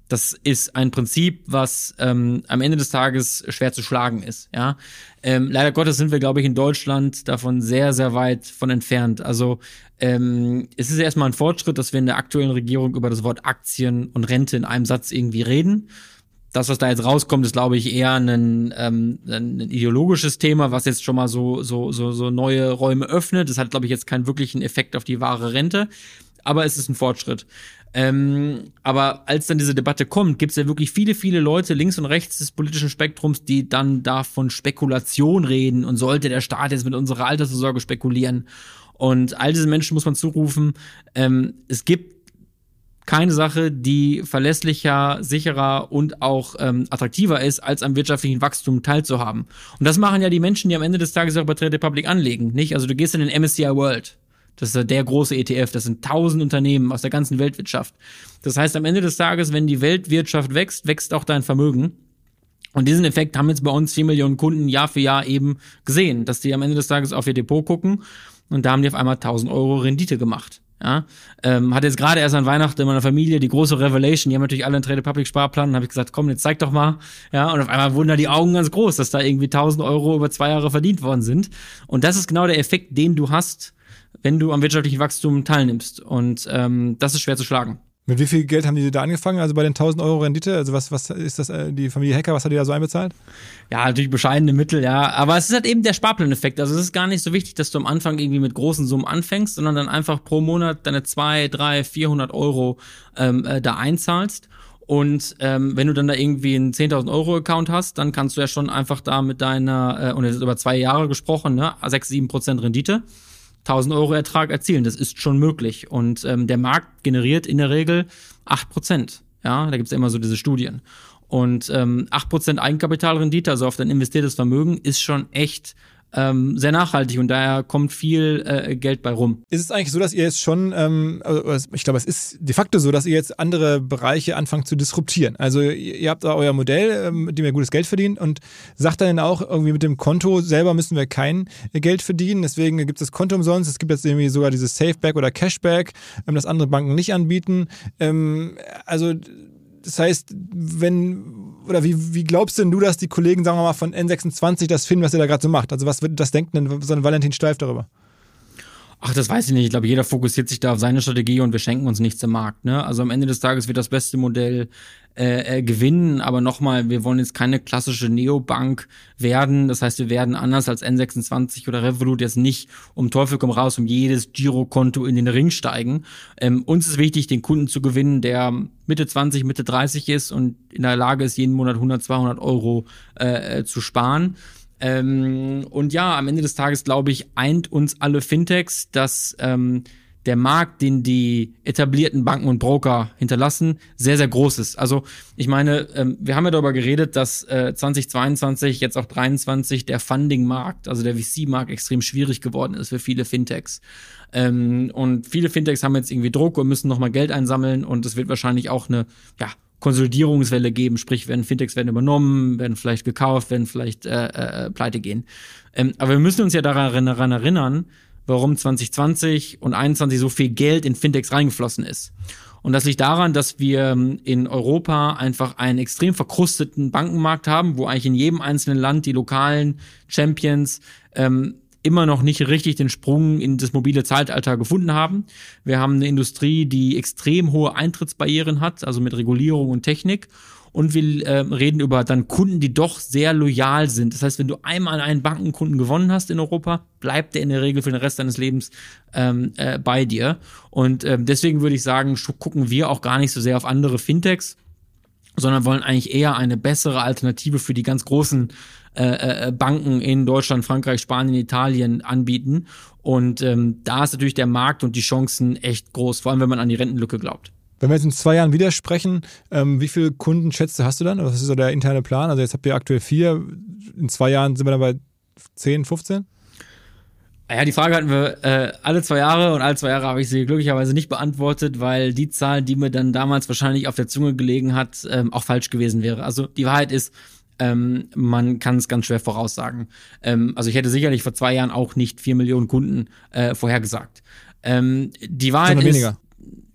Das ist ein Prinzip, was ähm, am Ende des Tages schwer zu schlagen ist. Ja, ähm, leider Gottes sind wir, glaube ich, in Deutschland davon sehr, sehr weit von entfernt. Also ähm, es ist erstmal ein Fortschritt, dass wir in der aktuellen Regierung über das Wort Aktien und Rente in einem Satz irgendwie reden das, was da jetzt rauskommt, ist, glaube ich, eher ein, ähm, ein ideologisches Thema, was jetzt schon mal so, so, so, so neue Räume öffnet. Das hat, glaube ich, jetzt keinen wirklichen Effekt auf die wahre Rente, aber es ist ein Fortschritt. Ähm, aber als dann diese Debatte kommt, gibt es ja wirklich viele, viele Leute links und rechts des politischen Spektrums, die dann da von Spekulation reden und sollte der Staat jetzt mit unserer Altersvorsorge spekulieren. Und all diese Menschen muss man zurufen, ähm, es gibt keine Sache, die verlässlicher, sicherer und auch ähm, attraktiver ist, als am wirtschaftlichen Wachstum teilzuhaben. Und das machen ja die Menschen, die am Ende des Tages auch bei Trade Republic anlegen, nicht? Also du gehst in den MSCI World. Das ist der große ETF. Das sind tausend Unternehmen aus der ganzen Weltwirtschaft. Das heißt, am Ende des Tages, wenn die Weltwirtschaft wächst, wächst auch dein Vermögen. Und diesen Effekt haben jetzt bei uns vier Millionen Kunden Jahr für Jahr eben gesehen, dass die am Ende des Tages auf ihr Depot gucken und da haben die auf einmal 1000 Euro Rendite gemacht. Ja, ähm, hatte jetzt gerade erst an Weihnachten in meiner Familie die große Revelation. Die haben natürlich alle einen Trade Public Sparplan. Und habe ich gesagt, komm, jetzt zeig doch mal. Ja, und auf einmal wurden da die Augen ganz groß, dass da irgendwie 1000 Euro über zwei Jahre verdient worden sind. Und das ist genau der Effekt, den du hast, wenn du am wirtschaftlichen Wachstum teilnimmst. Und ähm, das ist schwer zu schlagen. Mit wie viel Geld haben die da angefangen? Also bei den 1000 Euro Rendite? Also was, was ist das, äh, die Familie Hacker, was hat die da so einbezahlt? Ja, natürlich bescheidene Mittel, ja. Aber es ist halt eben der Sparplaneffekt. Also es ist gar nicht so wichtig, dass du am Anfang irgendwie mit großen Summen anfängst, sondern dann einfach pro Monat deine 2, 3, 400 Euro ähm, äh, da einzahlst. Und ähm, wenn du dann da irgendwie einen 10.000 Euro Account hast, dann kannst du ja schon einfach da mit deiner, äh, und ist über zwei Jahre gesprochen, ne, 6, 7 Prozent Rendite 1000 Euro Ertrag erzielen. Das ist schon möglich. Und ähm, der Markt generiert in der Regel 8 Prozent. Ja, da gibt's ja immer so diese Studien. Und ähm, 8% Eigenkapitalrendite, also auf dein investiertes Vermögen, ist schon echt ähm, sehr nachhaltig und daher kommt viel äh, Geld bei rum. Ist es eigentlich so, dass ihr jetzt schon, ähm, also ich glaube, es ist de facto so, dass ihr jetzt andere Bereiche anfangt zu disruptieren. Also ihr habt da euer Modell, ähm, mit dem ihr gutes Geld verdient und sagt dann auch irgendwie mit dem Konto selber müssen wir kein Geld verdienen, deswegen gibt es das Konto umsonst. Es gibt jetzt irgendwie sogar dieses Safeback oder Cashback, ähm, das andere Banken nicht anbieten. Ähm, also das heißt, wenn, oder wie, wie glaubst denn du, dass die Kollegen, sagen wir mal, von N26 das finden, was ihr da gerade so macht? Also was wird das denken denn so ein Valentin Steif darüber? Ach, das weiß ich nicht. Ich glaube, jeder fokussiert sich da auf seine Strategie und wir schenken uns nichts im Markt. Ne? Also am Ende des Tages wird das beste Modell äh, äh, gewinnen, aber nochmal, wir wollen jetzt keine klassische Neobank werden. Das heißt, wir werden anders als N26 oder Revolut jetzt nicht um Teufel komm raus um jedes Girokonto in den Ring steigen. Ähm, uns ist wichtig, den Kunden zu gewinnen, der Mitte 20, Mitte 30 ist und in der Lage ist, jeden Monat 100, 200 Euro äh, äh, zu sparen. Ähm, und ja, am Ende des Tages, glaube ich, eint uns alle Fintechs, dass ähm, der Markt, den die etablierten Banken und Broker hinterlassen, sehr, sehr groß ist. Also ich meine, ähm, wir haben ja darüber geredet, dass äh, 2022, jetzt auch 23, der Funding-Markt, also der VC-Markt extrem schwierig geworden ist für viele Fintechs. Ähm, und viele Fintechs haben jetzt irgendwie Druck und müssen nochmal Geld einsammeln und es wird wahrscheinlich auch eine, ja, Konsolidierungswelle geben, sprich, werden Fintechs werden übernommen, werden vielleicht gekauft, werden vielleicht äh, äh, pleite gehen. Ähm, aber wir müssen uns ja daran, daran erinnern, warum 2020 und 2021 so viel Geld in Fintechs reingeflossen ist. Und das liegt daran, dass wir ähm, in Europa einfach einen extrem verkrusteten Bankenmarkt haben, wo eigentlich in jedem einzelnen Land die lokalen Champions ähm, immer noch nicht richtig den Sprung in das mobile Zeitalter gefunden haben. Wir haben eine Industrie, die extrem hohe Eintrittsbarrieren hat, also mit Regulierung und Technik. Und wir äh, reden über dann Kunden, die doch sehr loyal sind. Das heißt, wenn du einmal einen Bankenkunden gewonnen hast in Europa, bleibt der in der Regel für den Rest deines Lebens ähm, äh, bei dir. Und ähm, deswegen würde ich sagen, gucken wir auch gar nicht so sehr auf andere Fintechs, sondern wollen eigentlich eher eine bessere Alternative für die ganz großen äh, äh, Banken in Deutschland, Frankreich, Spanien, Italien anbieten. Und ähm, da ist natürlich der Markt und die Chancen echt groß, vor allem wenn man an die Rentenlücke glaubt. Wenn wir jetzt in zwei Jahren wieder sprechen, ähm, wie viele Kundenschätze hast du dann? Was ist so der interne Plan? Also jetzt habt ihr aktuell vier, in zwei Jahren sind wir dann bei 10, 15? Ja, die Frage hatten wir äh, alle zwei Jahre und alle zwei Jahre habe ich sie glücklicherweise nicht beantwortet, weil die Zahl, die mir dann damals wahrscheinlich auf der Zunge gelegen hat, ähm, auch falsch gewesen wäre. Also die Wahrheit ist, ähm, man kann es ganz schwer voraussagen. Ähm, also ich hätte sicherlich vor zwei Jahren auch nicht vier Millionen Kunden äh, vorhergesagt. Ähm, die Wahrheit Sondern ist, weniger.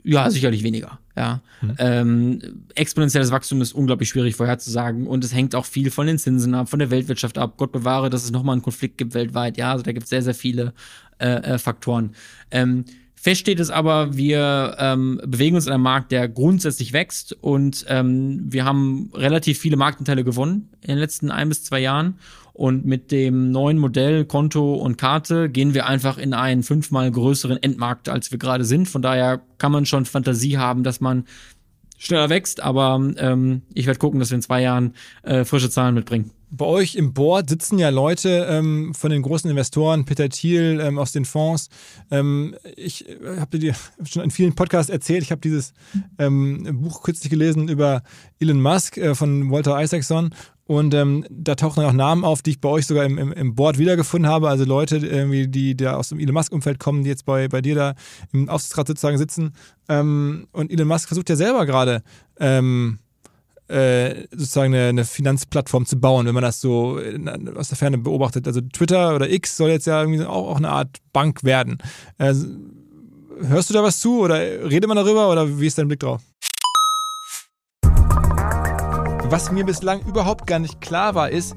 ja, sicherlich weniger. Ja, Mhm. ähm, exponentielles Wachstum ist unglaublich schwierig vorherzusagen und es hängt auch viel von den Zinsen ab, von der Weltwirtschaft ab. Gott bewahre, dass es nochmal einen Konflikt gibt weltweit. Ja, also da gibt es sehr, sehr viele äh, äh, Faktoren. Ähm, Fest steht es aber, wir ähm, bewegen uns in einem Markt, der grundsätzlich wächst und ähm, wir haben relativ viele Marktanteile gewonnen in den letzten ein bis zwei Jahren. Und mit dem neuen Modell Konto und Karte gehen wir einfach in einen fünfmal größeren Endmarkt, als wir gerade sind. Von daher kann man schon Fantasie haben, dass man schneller wächst, aber ähm, ich werde gucken, dass wir in zwei Jahren äh, frische Zahlen mitbringen. Bei euch im Board sitzen ja Leute ähm, von den großen Investoren, Peter Thiel ähm, aus den Fonds. Ähm, ich äh, habe dir schon in vielen Podcasts erzählt, ich habe dieses ähm, Buch kürzlich gelesen über Elon Musk äh, von Walter Isaacson. Und ähm, da tauchen dann auch Namen auf, die ich bei euch sogar im, im, im Board wiedergefunden habe. Also Leute, irgendwie, die da aus dem Elon Musk-Umfeld kommen, die jetzt bei, bei dir da im Aufsichtsrat sozusagen sitzen. Ähm, und Elon Musk versucht ja selber gerade äh, sozusagen eine, eine Finanzplattform zu bauen, wenn man das so in, aus der Ferne beobachtet. Also Twitter oder X soll jetzt ja irgendwie auch, auch eine Art Bank werden. Äh, hörst du da was zu oder redet man darüber oder wie ist dein Blick drauf? Was mir bislang überhaupt gar nicht klar war, ist,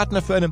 Partner für eine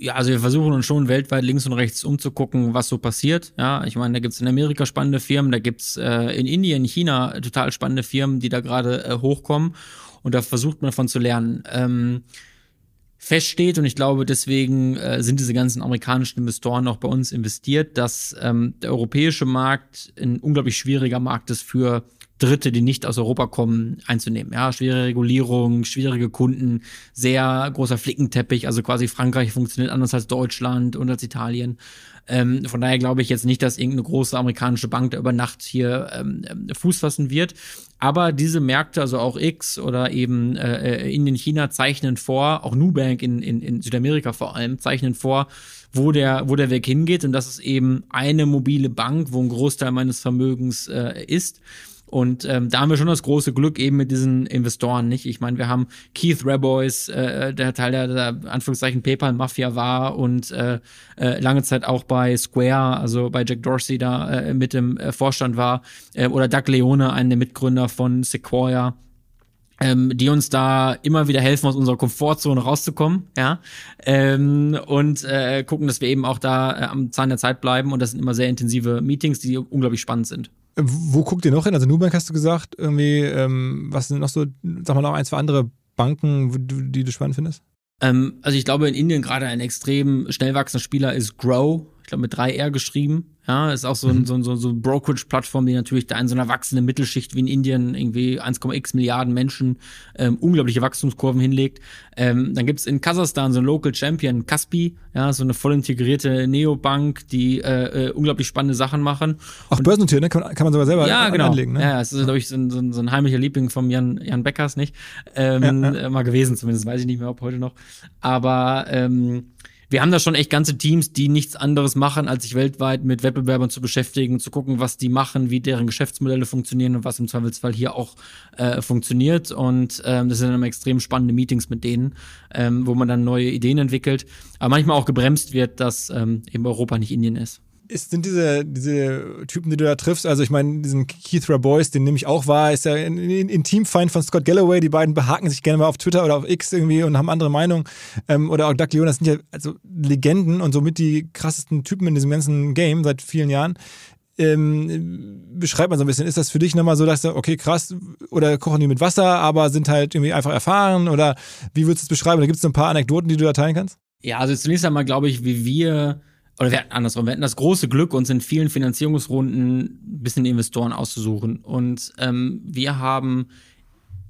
Ja, also wir versuchen uns schon weltweit links und rechts umzugucken, was so passiert. Ja, ich meine, da gibt's in Amerika spannende Firmen, da gibt's äh, in Indien, China total spannende Firmen, die da gerade äh, hochkommen. Und da versucht man davon zu lernen. Ähm, feststeht, und ich glaube, deswegen äh, sind diese ganzen amerikanischen Investoren auch bei uns investiert, dass ähm, der europäische Markt ein unglaublich schwieriger Markt ist für Dritte, die nicht aus Europa kommen, einzunehmen. Ja, schwere Regulierung, schwierige Kunden, sehr großer Flickenteppich. Also quasi Frankreich funktioniert anders als Deutschland und als Italien. Ähm, von daher glaube ich jetzt nicht, dass irgendeine große amerikanische Bank da über Nacht hier ähm, Fuß fassen wird. Aber diese Märkte, also auch X oder eben äh, Indien, China, zeichnen vor, auch Nubank in, in, in Südamerika vor allem, zeichnen vor, wo der, wo der Weg hingeht. Und das ist eben eine mobile Bank, wo ein Großteil meines Vermögens äh, ist. Und ähm, da haben wir schon das große Glück eben mit diesen Investoren, nicht? Ich meine, wir haben Keith Rabois, äh, der Teil der, der Anführungszeichen PayPal-Mafia war und äh, äh, lange Zeit auch bei Square, also bei Jack Dorsey da äh, mit im äh, Vorstand war, äh, oder Doug Leone, einen der Mitgründer von Sequoia. Ähm, die uns da immer wieder helfen, aus unserer Komfortzone rauszukommen, ja, ähm, und äh, gucken, dass wir eben auch da äh, am Zahn der Zeit bleiben. Und das sind immer sehr intensive Meetings, die unglaublich spannend sind. Wo guckt ihr noch hin? Also Nubank hast du gesagt, irgendwie, ähm, was sind noch so, sag mal noch ein, zwei andere Banken, die, du spannend findest? Ähm, also ich glaube in Indien gerade ein extrem schnell wachsender Spieler ist Grow. Glaube mit 3R geschrieben. Ja, ist auch so ein, mhm. so ein, so so Brokerage-Plattform, die natürlich da in so einer wachsenden Mittelschicht wie in Indien irgendwie 1,x Milliarden Menschen ähm, unglaubliche Wachstumskurven hinlegt. Ähm, dann gibt's in Kasachstan so ein Local Champion, Kaspi, ja, so eine voll integrierte Neobank, die äh, äh, unglaublich spannende Sachen machen. Auch börsennotiert, ne? Kann, kann man sogar selber ja, genau. anlegen. Ne? Ja, es ist, glaube ich, so ein, so, ein, so ein heimlicher Liebling vom Jan, Jan Beckers, nicht? Ähm, ja, ja. Äh, mal gewesen zumindest, weiß ich nicht mehr, ob heute noch. Aber ähm, wir haben da schon echt ganze Teams, die nichts anderes machen, als sich weltweit mit Wettbewerbern zu beschäftigen, zu gucken, was die machen, wie deren Geschäftsmodelle funktionieren und was im Zweifelsfall hier auch äh, funktioniert. Und ähm, das sind dann immer extrem spannende Meetings mit denen, ähm, wo man dann neue Ideen entwickelt, aber manchmal auch gebremst wird, dass ähm, eben Europa nicht Indien ist ist, sind diese, diese Typen, die du da triffst, also ich meine, diesen Keith Rabois, den nehme ich auch wahr, ist ja ein Intimfeind von Scott Galloway, die beiden behaken sich gerne mal auf Twitter oder auf X irgendwie und haben andere Meinungen. Ähm, oder auch Doug Leon, das sind ja also Legenden und somit die krassesten Typen in diesem ganzen Game seit vielen Jahren. Ähm, beschreibt man so ein bisschen, ist das für dich nochmal so, dass du, okay, krass, oder kochen die mit Wasser, aber sind halt irgendwie einfach erfahren oder wie würdest du es beschreiben? Da gibt es so ein paar Anekdoten, die du da teilen kannst? Ja, also zunächst einmal glaube ich, wie wir oder wir hatten andersrum, wir hatten das große Glück, uns in vielen Finanzierungsrunden ein bisschen Investoren auszusuchen. Und ähm, wir haben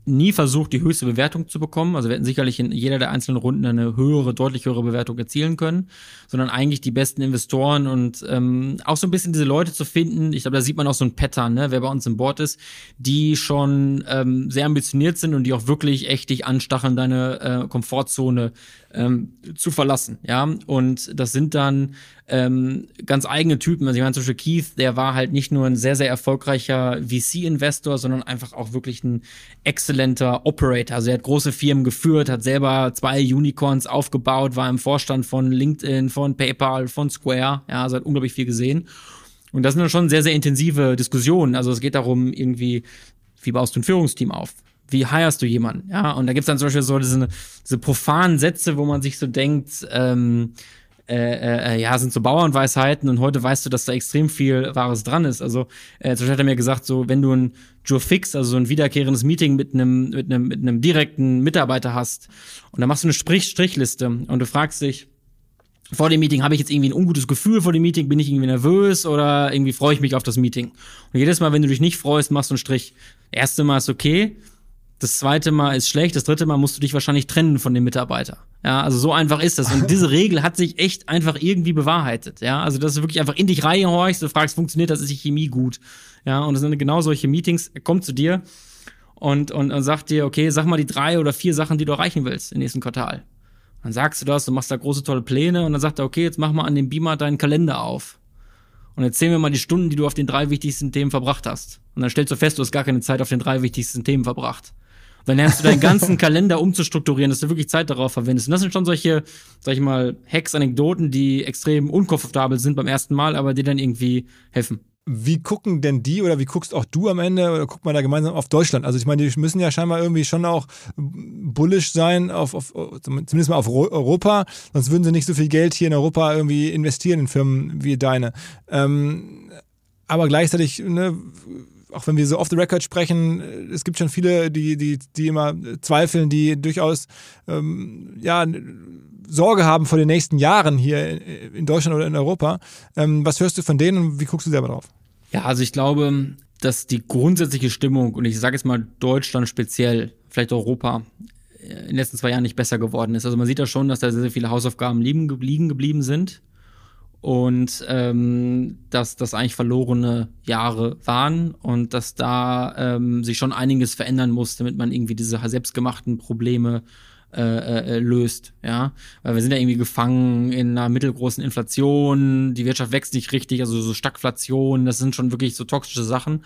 nie versucht, die höchste Bewertung zu bekommen. Also wir hätten sicherlich in jeder der einzelnen Runden eine höhere, deutlich höhere Bewertung erzielen können, sondern eigentlich die besten Investoren und ähm, auch so ein bisschen diese Leute zu finden. Ich glaube, da sieht man auch so ein Pattern, ne, wer bei uns im Board ist, die schon ähm, sehr ambitioniert sind und die auch wirklich echt dich anstacheln, deine äh, Komfortzone ähm, zu verlassen. Ja, und das sind dann ähm, ganz eigene Typen. Also ich meine zum Beispiel Keith, der war halt nicht nur ein sehr, sehr erfolgreicher VC-Investor, sondern einfach auch wirklich ein exzellenter Operator. Also er hat große Firmen geführt, hat selber zwei Unicorns aufgebaut, war im Vorstand von LinkedIn, von PayPal, von Square. Ja, also hat unglaublich viel gesehen. Und das sind dann schon sehr, sehr intensive Diskussionen. Also es geht darum, irgendwie, wie baust du ein Führungsteam auf? Wie heierst du jemanden? Ja, und da gibt's dann zum Beispiel so diese, diese profanen Sätze, wo man sich so denkt, ähm, äh, äh, ja, sind so Bauernweisheiten und heute weißt du, dass da extrem viel Wahres dran ist. Also, äh, zum Beispiel hat er mir gesagt, so, wenn du ein Jour fix, also so ein wiederkehrendes Meeting mit einem, mit einem, mit einem direkten Mitarbeiter hast und dann machst du eine Strich Strichliste und du fragst dich, vor dem Meeting habe ich jetzt irgendwie ein ungutes Gefühl vor dem Meeting, bin ich irgendwie nervös oder irgendwie freue ich mich auf das Meeting. Und jedes Mal, wenn du dich nicht freust, machst du einen Strich. Erste Mal ist okay, das zweite Mal ist schlecht, das dritte Mal musst du dich wahrscheinlich trennen von dem Mitarbeiter. Ja, also so einfach ist das. Und diese Regel hat sich echt einfach irgendwie bewahrheitet. Ja, also dass du wirklich einfach in dich reinhorchst, du fragst, funktioniert das, ist die Chemie gut? Ja, und das sind genau solche Meetings. Er kommt zu dir und, und, und sagt dir, okay, sag mal die drei oder vier Sachen, die du erreichen willst im nächsten Quartal. Dann sagst du das, du machst da große, tolle Pläne und dann sagt er, okay, jetzt mach mal an dem Beamer deinen Kalender auf. Und erzähl mir mal die Stunden, die du auf den drei wichtigsten Themen verbracht hast. Und dann stellst du fest, du hast gar keine Zeit auf den drei wichtigsten Themen verbracht. Dann lernst du deinen ganzen Kalender umzustrukturieren, dass du wirklich Zeit darauf verwendest. Und das sind schon solche, sag ich mal, Hacks, Anekdoten, die extrem unkomfortabel sind beim ersten Mal, aber die dann irgendwie helfen. Wie gucken denn die oder wie guckst auch du am Ende oder guckt man da gemeinsam auf Deutschland? Also ich meine, die müssen ja scheinbar irgendwie schon auch bullish sein, auf, auf zumindest mal auf Europa, sonst würden sie nicht so viel Geld hier in Europa irgendwie investieren in Firmen wie deine. Ähm, aber gleichzeitig ne, auch wenn wir so off the record sprechen, äh, es gibt schon viele, die, die, die immer zweifeln, die durchaus ähm, ja, Sorge haben vor den nächsten Jahren hier in Deutschland oder in Europa. Ähm, was hörst du von denen und wie guckst du selber drauf? Ja, also ich glaube, dass die grundsätzliche Stimmung, und ich sage jetzt mal Deutschland speziell, vielleicht Europa, äh, in den letzten zwei Jahren nicht besser geworden ist. Also man sieht ja schon, dass da sehr, sehr viele Hausaufgaben liegen geblieben sind und ähm, dass das eigentlich verlorene Jahre waren und dass da ähm, sich schon einiges verändern muss, damit man irgendwie diese selbstgemachten Probleme äh, äh, löst, ja, weil wir sind ja irgendwie gefangen in einer mittelgroßen Inflation, die Wirtschaft wächst nicht richtig, also so Stagflation, das sind schon wirklich so toxische Sachen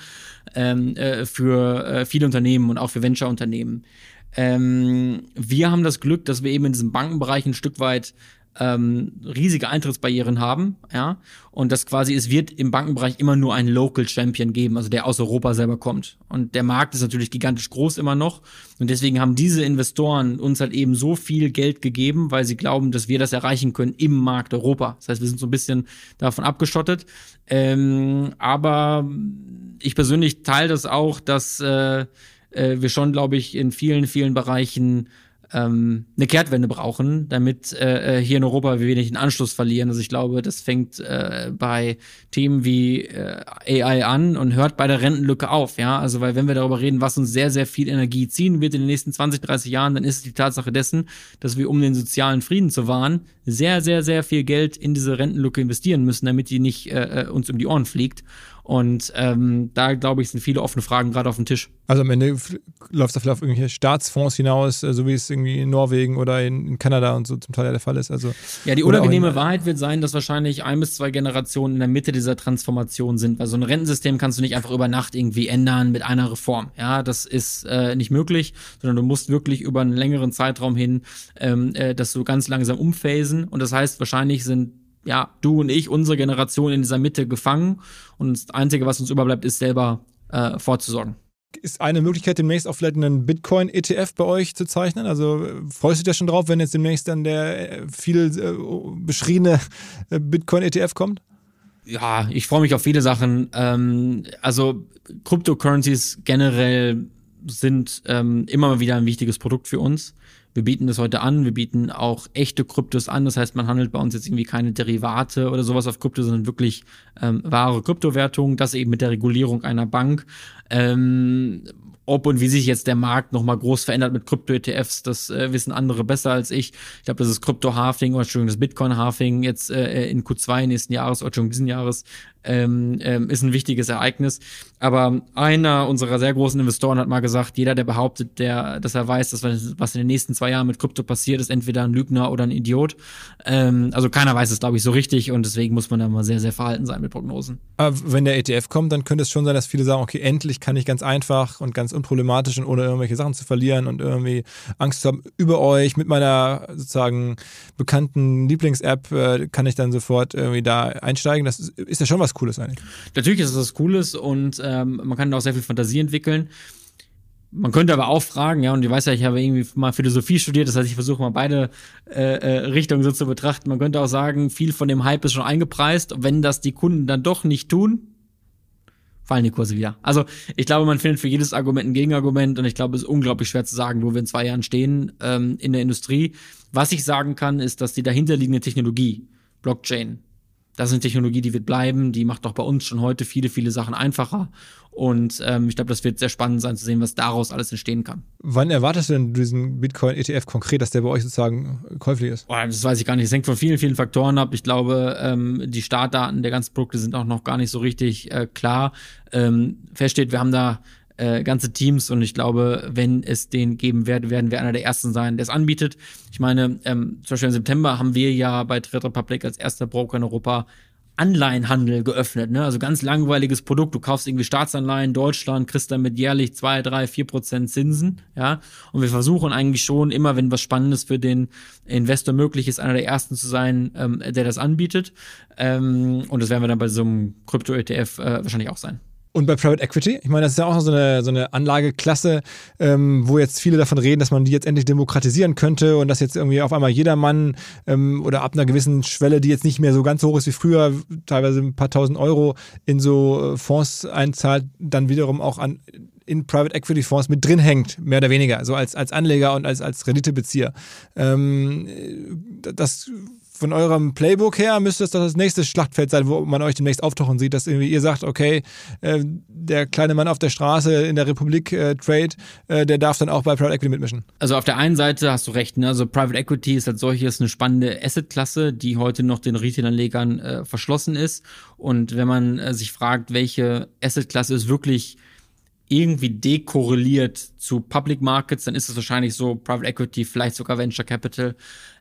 ähm, äh, für äh, viele Unternehmen und auch für Venture-Unternehmen. Ähm, wir haben das Glück, dass wir eben in diesem Bankenbereich ein Stück weit ähm, riesige Eintrittsbarrieren haben, ja, und das quasi, es wird im Bankenbereich immer nur einen Local Champion geben, also der aus Europa selber kommt. Und der Markt ist natürlich gigantisch groß immer noch. Und deswegen haben diese Investoren uns halt eben so viel Geld gegeben, weil sie glauben, dass wir das erreichen können im Markt Europa. Das heißt, wir sind so ein bisschen davon abgeschottet. Ähm, aber ich persönlich teile das auch, dass äh, äh, wir schon, glaube ich, in vielen, vielen Bereichen ähm, eine Kehrtwende brauchen, damit äh, äh, hier in Europa wir wenig den Anschluss verlieren. Also ich glaube, das fängt äh, bei Themen wie äh, AI an und hört bei der Rentenlücke auf. Ja, also weil wenn wir darüber reden, was uns sehr, sehr viel Energie ziehen wird in den nächsten 20, 30 Jahren, dann ist es die Tatsache dessen, dass wir, um den sozialen Frieden zu wahren, sehr, sehr, sehr viel Geld in diese Rentenlücke investieren müssen, damit die nicht äh, äh uns um die Ohren fliegt. Und ähm, da, glaube ich, sind viele offene Fragen gerade auf dem Tisch. Also am Ende läuft es auf irgendwelche Staatsfonds hinaus, äh, so wie es irgendwie in Norwegen oder in, in Kanada und so zum Teil der Fall ist. Also, ja, die unangenehme Wahrheit wird sein, dass wahrscheinlich ein bis zwei Generationen in der Mitte dieser Transformation sind. Weil so ein Rentensystem kannst du nicht einfach über Nacht irgendwie ändern mit einer Reform. Ja, das ist äh, nicht möglich, sondern du musst wirklich über einen längeren Zeitraum hin ähm, äh, das so ganz langsam umphasen. Und das heißt, wahrscheinlich sind ja, du und ich, unsere Generation in dieser Mitte gefangen. Und das Einzige, was uns überbleibt, ist selber äh, vorzusorgen. Ist eine Möglichkeit, demnächst auch vielleicht einen Bitcoin-ETF bei euch zu zeichnen? Also freust du dich ja schon drauf, wenn jetzt demnächst dann der äh, viel äh, beschriebene äh, Bitcoin-ETF kommt? Ja, ich freue mich auf viele Sachen. Ähm, also Cryptocurrencies generell sind ähm, immer mal wieder ein wichtiges Produkt für uns. Wir bieten das heute an. Wir bieten auch echte Kryptos an. Das heißt, man handelt bei uns jetzt irgendwie keine Derivate oder sowas auf Krypto, sondern wirklich ähm, wahre Kryptowertungen. Das eben mit der Regulierung einer Bank. Ähm, ob und wie sich jetzt der Markt nochmal groß verändert mit Krypto-ETFs, das äh, wissen andere besser als ich. Ich glaube, das ist Krypto-Halving oder Entschuldigung, das Bitcoin-Halving jetzt äh, in Q2 nächsten Jahres oder Entschuldigung, diesen Jahres ähm, ähm, ist ein wichtiges Ereignis. Aber einer unserer sehr großen Investoren hat mal gesagt, jeder, der behauptet, der, dass er weiß, dass was in den nächsten zwei Jahren mit Krypto passiert, ist entweder ein Lügner oder ein Idiot. Ähm, also keiner weiß es, glaube ich, so richtig und deswegen muss man da mal sehr, sehr verhalten sein mit Prognosen. Aber wenn der ETF kommt, dann könnte es schon sein, dass viele sagen, okay, endlich kann ich ganz einfach und ganz unproblematisch und ohne irgendwelche Sachen zu verlieren und irgendwie Angst zu haben über euch mit meiner sozusagen bekannten Lieblings-App äh, kann ich dann sofort irgendwie da einsteigen. Das ist, ist ja schon was Cooles eigentlich. Natürlich ist es was Cooles und ähm, man kann auch sehr viel Fantasie entwickeln. Man könnte aber auch fragen, ja, und ich weiß ja, ich habe irgendwie mal Philosophie studiert, das heißt, ich versuche mal beide äh, äh, Richtungen so zu betrachten. Man könnte auch sagen, viel von dem Hype ist schon eingepreist. Wenn das die Kunden dann doch nicht tun, fallen die Kurse wieder. Also ich glaube, man findet für jedes Argument ein Gegenargument und ich glaube, es ist unglaublich schwer zu sagen, wo wir in zwei Jahren stehen ähm, in der Industrie. Was ich sagen kann, ist, dass die dahinterliegende Technologie, Blockchain, das ist eine Technologie, die wird bleiben, die macht auch bei uns schon heute viele, viele Sachen einfacher. Und ähm, ich glaube, das wird sehr spannend sein zu sehen, was daraus alles entstehen kann. Wann erwartest du denn diesen Bitcoin-ETF konkret, dass der bei euch sozusagen käuflich ist? Boah, das weiß ich gar nicht. Es hängt von vielen, vielen Faktoren ab. Ich glaube, ähm, die Startdaten der ganzen Produkte sind auch noch gar nicht so richtig äh, klar. Ähm, feststeht, wir haben da äh, ganze Teams und ich glaube, wenn es den geben wird, werden wir einer der ersten sein, der es anbietet. Ich meine, ähm, zum Beispiel im September haben wir ja bei Trade Republic als erster Broker in Europa Anleihenhandel geöffnet, ne? Also ganz langweiliges Produkt. Du kaufst irgendwie Staatsanleihen Deutschland, kriegst damit jährlich zwei, drei, vier Prozent Zinsen, ja. Und wir versuchen eigentlich schon immer, wenn was Spannendes für den Investor möglich ist, einer der ersten zu sein, ähm, der das anbietet. Ähm, und das werden wir dann bei so einem Krypto-ETF äh, wahrscheinlich auch sein. Und bei Private Equity, ich meine, das ist ja auch so eine, so eine Anlageklasse, ähm, wo jetzt viele davon reden, dass man die jetzt endlich demokratisieren könnte und dass jetzt irgendwie auf einmal jedermann ähm, oder ab einer gewissen Schwelle, die jetzt nicht mehr so ganz hoch ist wie früher, teilweise ein paar tausend Euro in so äh, Fonds einzahlt, dann wiederum auch an in Private Equity Fonds mit drin hängt, mehr oder weniger, so als, als Anleger und als, als Renditebezieher. Ähm, das von eurem Playbook her müsste es doch das nächste Schlachtfeld sein, wo man euch demnächst auftauchen sieht, dass irgendwie ihr sagt, okay, äh, der kleine Mann auf der Straße in der Republik äh, Trade, äh, der darf dann auch bei Private Equity mitmischen. Also auf der einen Seite hast du recht, ne? also Private Equity ist als solches eine spannende Assetklasse, die heute noch den Retail-Anlegern äh, verschlossen ist. Und wenn man äh, sich fragt, welche Assetklasse ist wirklich irgendwie dekorreliert zu Public Markets, dann ist es wahrscheinlich so Private Equity, vielleicht sogar Venture Capital.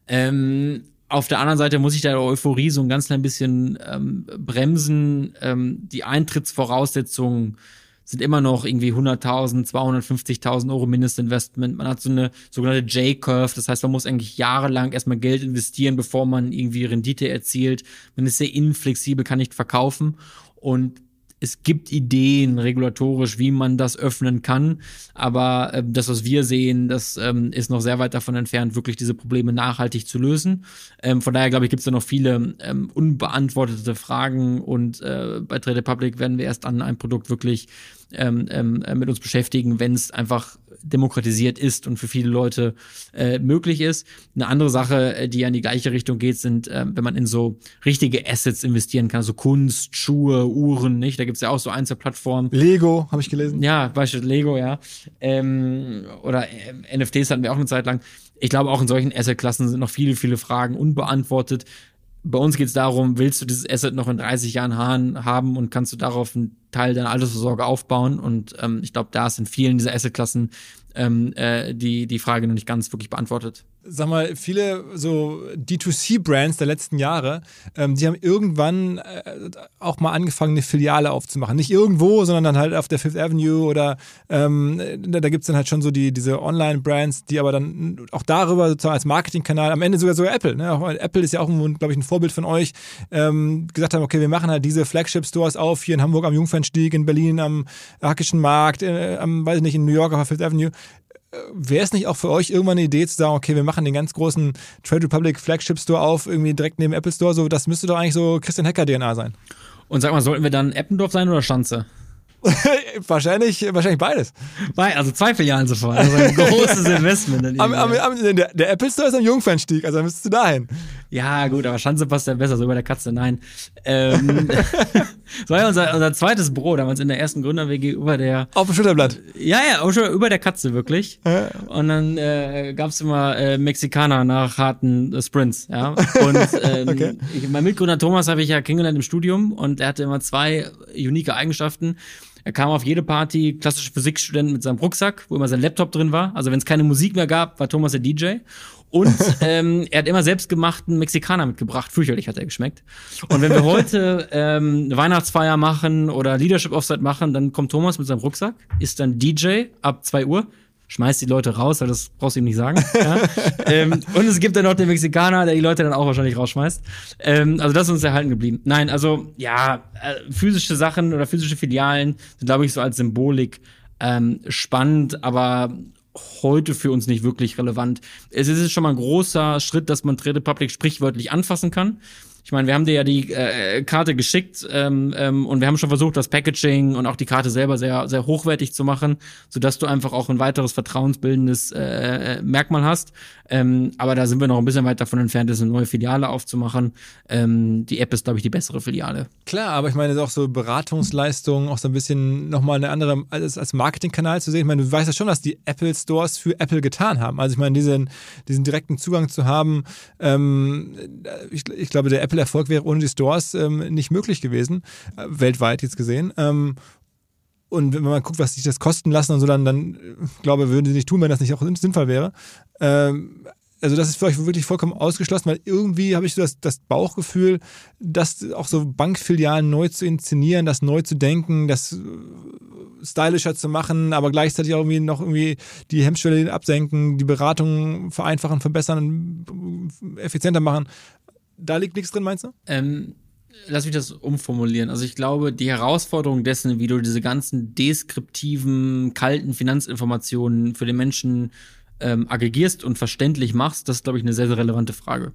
Ähm, auf der anderen Seite muss ich da Euphorie so ein ganz klein bisschen ähm, bremsen. Ähm, die Eintrittsvoraussetzungen sind immer noch irgendwie 100.000, 250.000 Euro Mindestinvestment. Man hat so eine sogenannte J-Curve, das heißt, man muss eigentlich jahrelang erstmal Geld investieren, bevor man irgendwie Rendite erzielt. Man ist sehr inflexibel, kann nicht verkaufen. Und es gibt Ideen regulatorisch, wie man das öffnen kann, aber äh, das, was wir sehen, das ähm, ist noch sehr weit davon entfernt, wirklich diese Probleme nachhaltig zu lösen. Ähm, von daher glaube ich, gibt es da noch viele ähm, unbeantwortete Fragen und äh, bei Trade Republic werden wir erst an ein Produkt wirklich ähm, ähm, mit uns beschäftigen, wenn es einfach demokratisiert ist und für viele Leute äh, möglich ist. Eine andere Sache, äh, die ja in die gleiche Richtung geht, sind, äh, wenn man in so richtige Assets investieren kann, so Kunst, Schuhe, Uhren, nicht? Da gibt's ja auch so Einzelplattformen. Lego, habe ich gelesen. Ja, Beispiel Lego, ja. Ähm, oder äh, NFTs hatten wir auch eine Zeit lang. Ich glaube, auch in solchen Assetklassen sind noch viele, viele Fragen unbeantwortet. Bei uns geht es darum, willst du dieses Asset noch in 30 Jahren haben und kannst du darauf einen Teil deiner Altersvorsorge aufbauen? Und ähm, ich glaube, da ist in vielen dieser Assetklassen ähm, äh, die, die Frage noch nicht ganz wirklich beantwortet sag mal, viele so D2C-Brands der letzten Jahre, ähm, die haben irgendwann äh, auch mal angefangen, eine Filiale aufzumachen. Nicht irgendwo, sondern dann halt auf der Fifth Avenue oder ähm, da, da gibt es dann halt schon so die, diese Online-Brands, die aber dann auch darüber sozusagen als Marketingkanal, am Ende sogar sogar Apple, ne? auch, Apple ist ja auch, glaube ich, ein Vorbild von euch, ähm, gesagt haben, okay, wir machen halt diese Flagship-Stores auf, hier in Hamburg am Jungfernstieg, in Berlin am Hackischen Markt, äh, am, weiß ich nicht, in New York auf der Fifth Avenue wäre es nicht auch für euch irgendwann eine Idee zu sagen, okay, wir machen den ganz großen Trade Republic Flagship Store auf, irgendwie direkt neben Apple Store, so, das müsste doch eigentlich so Christian Hacker DNA sein. Und sag mal, sollten wir dann Eppendorf sein oder Schanze? wahrscheinlich, wahrscheinlich beides. Also zwei Filialen sofort. Also ein großes Investment. In am, am, am, der, der, Apple Store ist am Jungfernstieg, also müsstest du dahin. Ja, gut, aber Schanze passt ja besser, so über der Katze, nein. Ähm, das war ja unser, unser zweites Büro damals in der ersten Gründer-WG über der. Auf dem Schulterblatt. Ja, ja, über der Katze, wirklich. Ja. Und dann äh, gab es immer äh, Mexikaner nach harten äh, Sprints, ja. Und ähm, okay. ich, mein Mitgründer Thomas habe ich ja kennengelernt im Studium und er hatte immer zwei unique Eigenschaften. Er kam auf jede Party, klassische Physikstudent mit seinem Rucksack, wo immer sein Laptop drin war. Also wenn es keine Musik mehr gab, war Thomas der DJ. Und ähm, er hat immer selbstgemachten Mexikaner mitgebracht. Fürchterlich hat er geschmeckt. Und wenn wir heute ähm, eine Weihnachtsfeier machen oder Leadership Offside machen, dann kommt Thomas mit seinem Rucksack, ist dann DJ ab zwei Uhr, schmeißt die Leute raus, weil das brauchst du ihm nicht sagen. ja? ähm, und es gibt dann noch den Mexikaner, der die Leute dann auch wahrscheinlich rausschmeißt. Ähm, also das ist uns erhalten geblieben. Nein, also ja, äh, physische Sachen oder physische Filialen sind, glaube ich, so als Symbolik ähm, spannend, aber heute für uns nicht wirklich relevant. Es ist schon mal ein großer Schritt, dass man Trade Public sprichwörtlich anfassen kann. Ich meine, wir haben dir ja die äh, Karte geschickt ähm, ähm, und wir haben schon versucht, das Packaging und auch die Karte selber sehr, sehr hochwertig zu machen, sodass du einfach auch ein weiteres vertrauensbildendes äh, Merkmal hast. Ähm, aber da sind wir noch ein bisschen weit davon entfernt, das eine neue Filiale aufzumachen. Ähm, die App ist, glaube ich, die bessere Filiale. Klar, aber ich meine, auch so Beratungsleistungen, auch so ein bisschen nochmal eine andere, als, als Marketingkanal zu sehen. Ich meine, du weißt ja schon, was die Apple Stores für Apple getan haben. Also ich meine, diesen, diesen direkten Zugang zu haben, ähm, ich, ich glaube, der Apple-Erfolg wäre ohne die Stores ähm, nicht möglich gewesen, äh, weltweit jetzt gesehen. Und wenn man guckt, was sich das kosten lassen und so, dann, dann glaube würden sie nicht tun, wenn das nicht auch sinnvoll wäre. Ähm, also das ist für euch wirklich vollkommen ausgeschlossen, weil irgendwie habe ich so das, das Bauchgefühl, das auch so Bankfilialen neu zu inszenieren, das neu zu denken, das äh, stylischer zu machen, aber gleichzeitig auch irgendwie noch irgendwie die Hemmschwelle absenken, die Beratung vereinfachen, verbessern, effizienter machen. Da liegt nichts drin, meinst du? Ähm, lass mich das umformulieren. Also ich glaube, die Herausforderung dessen, wie du diese ganzen deskriptiven, kalten Finanzinformationen für den Menschen ähm, aggregierst und verständlich machst, das ist, glaube ich, eine sehr, sehr relevante Frage.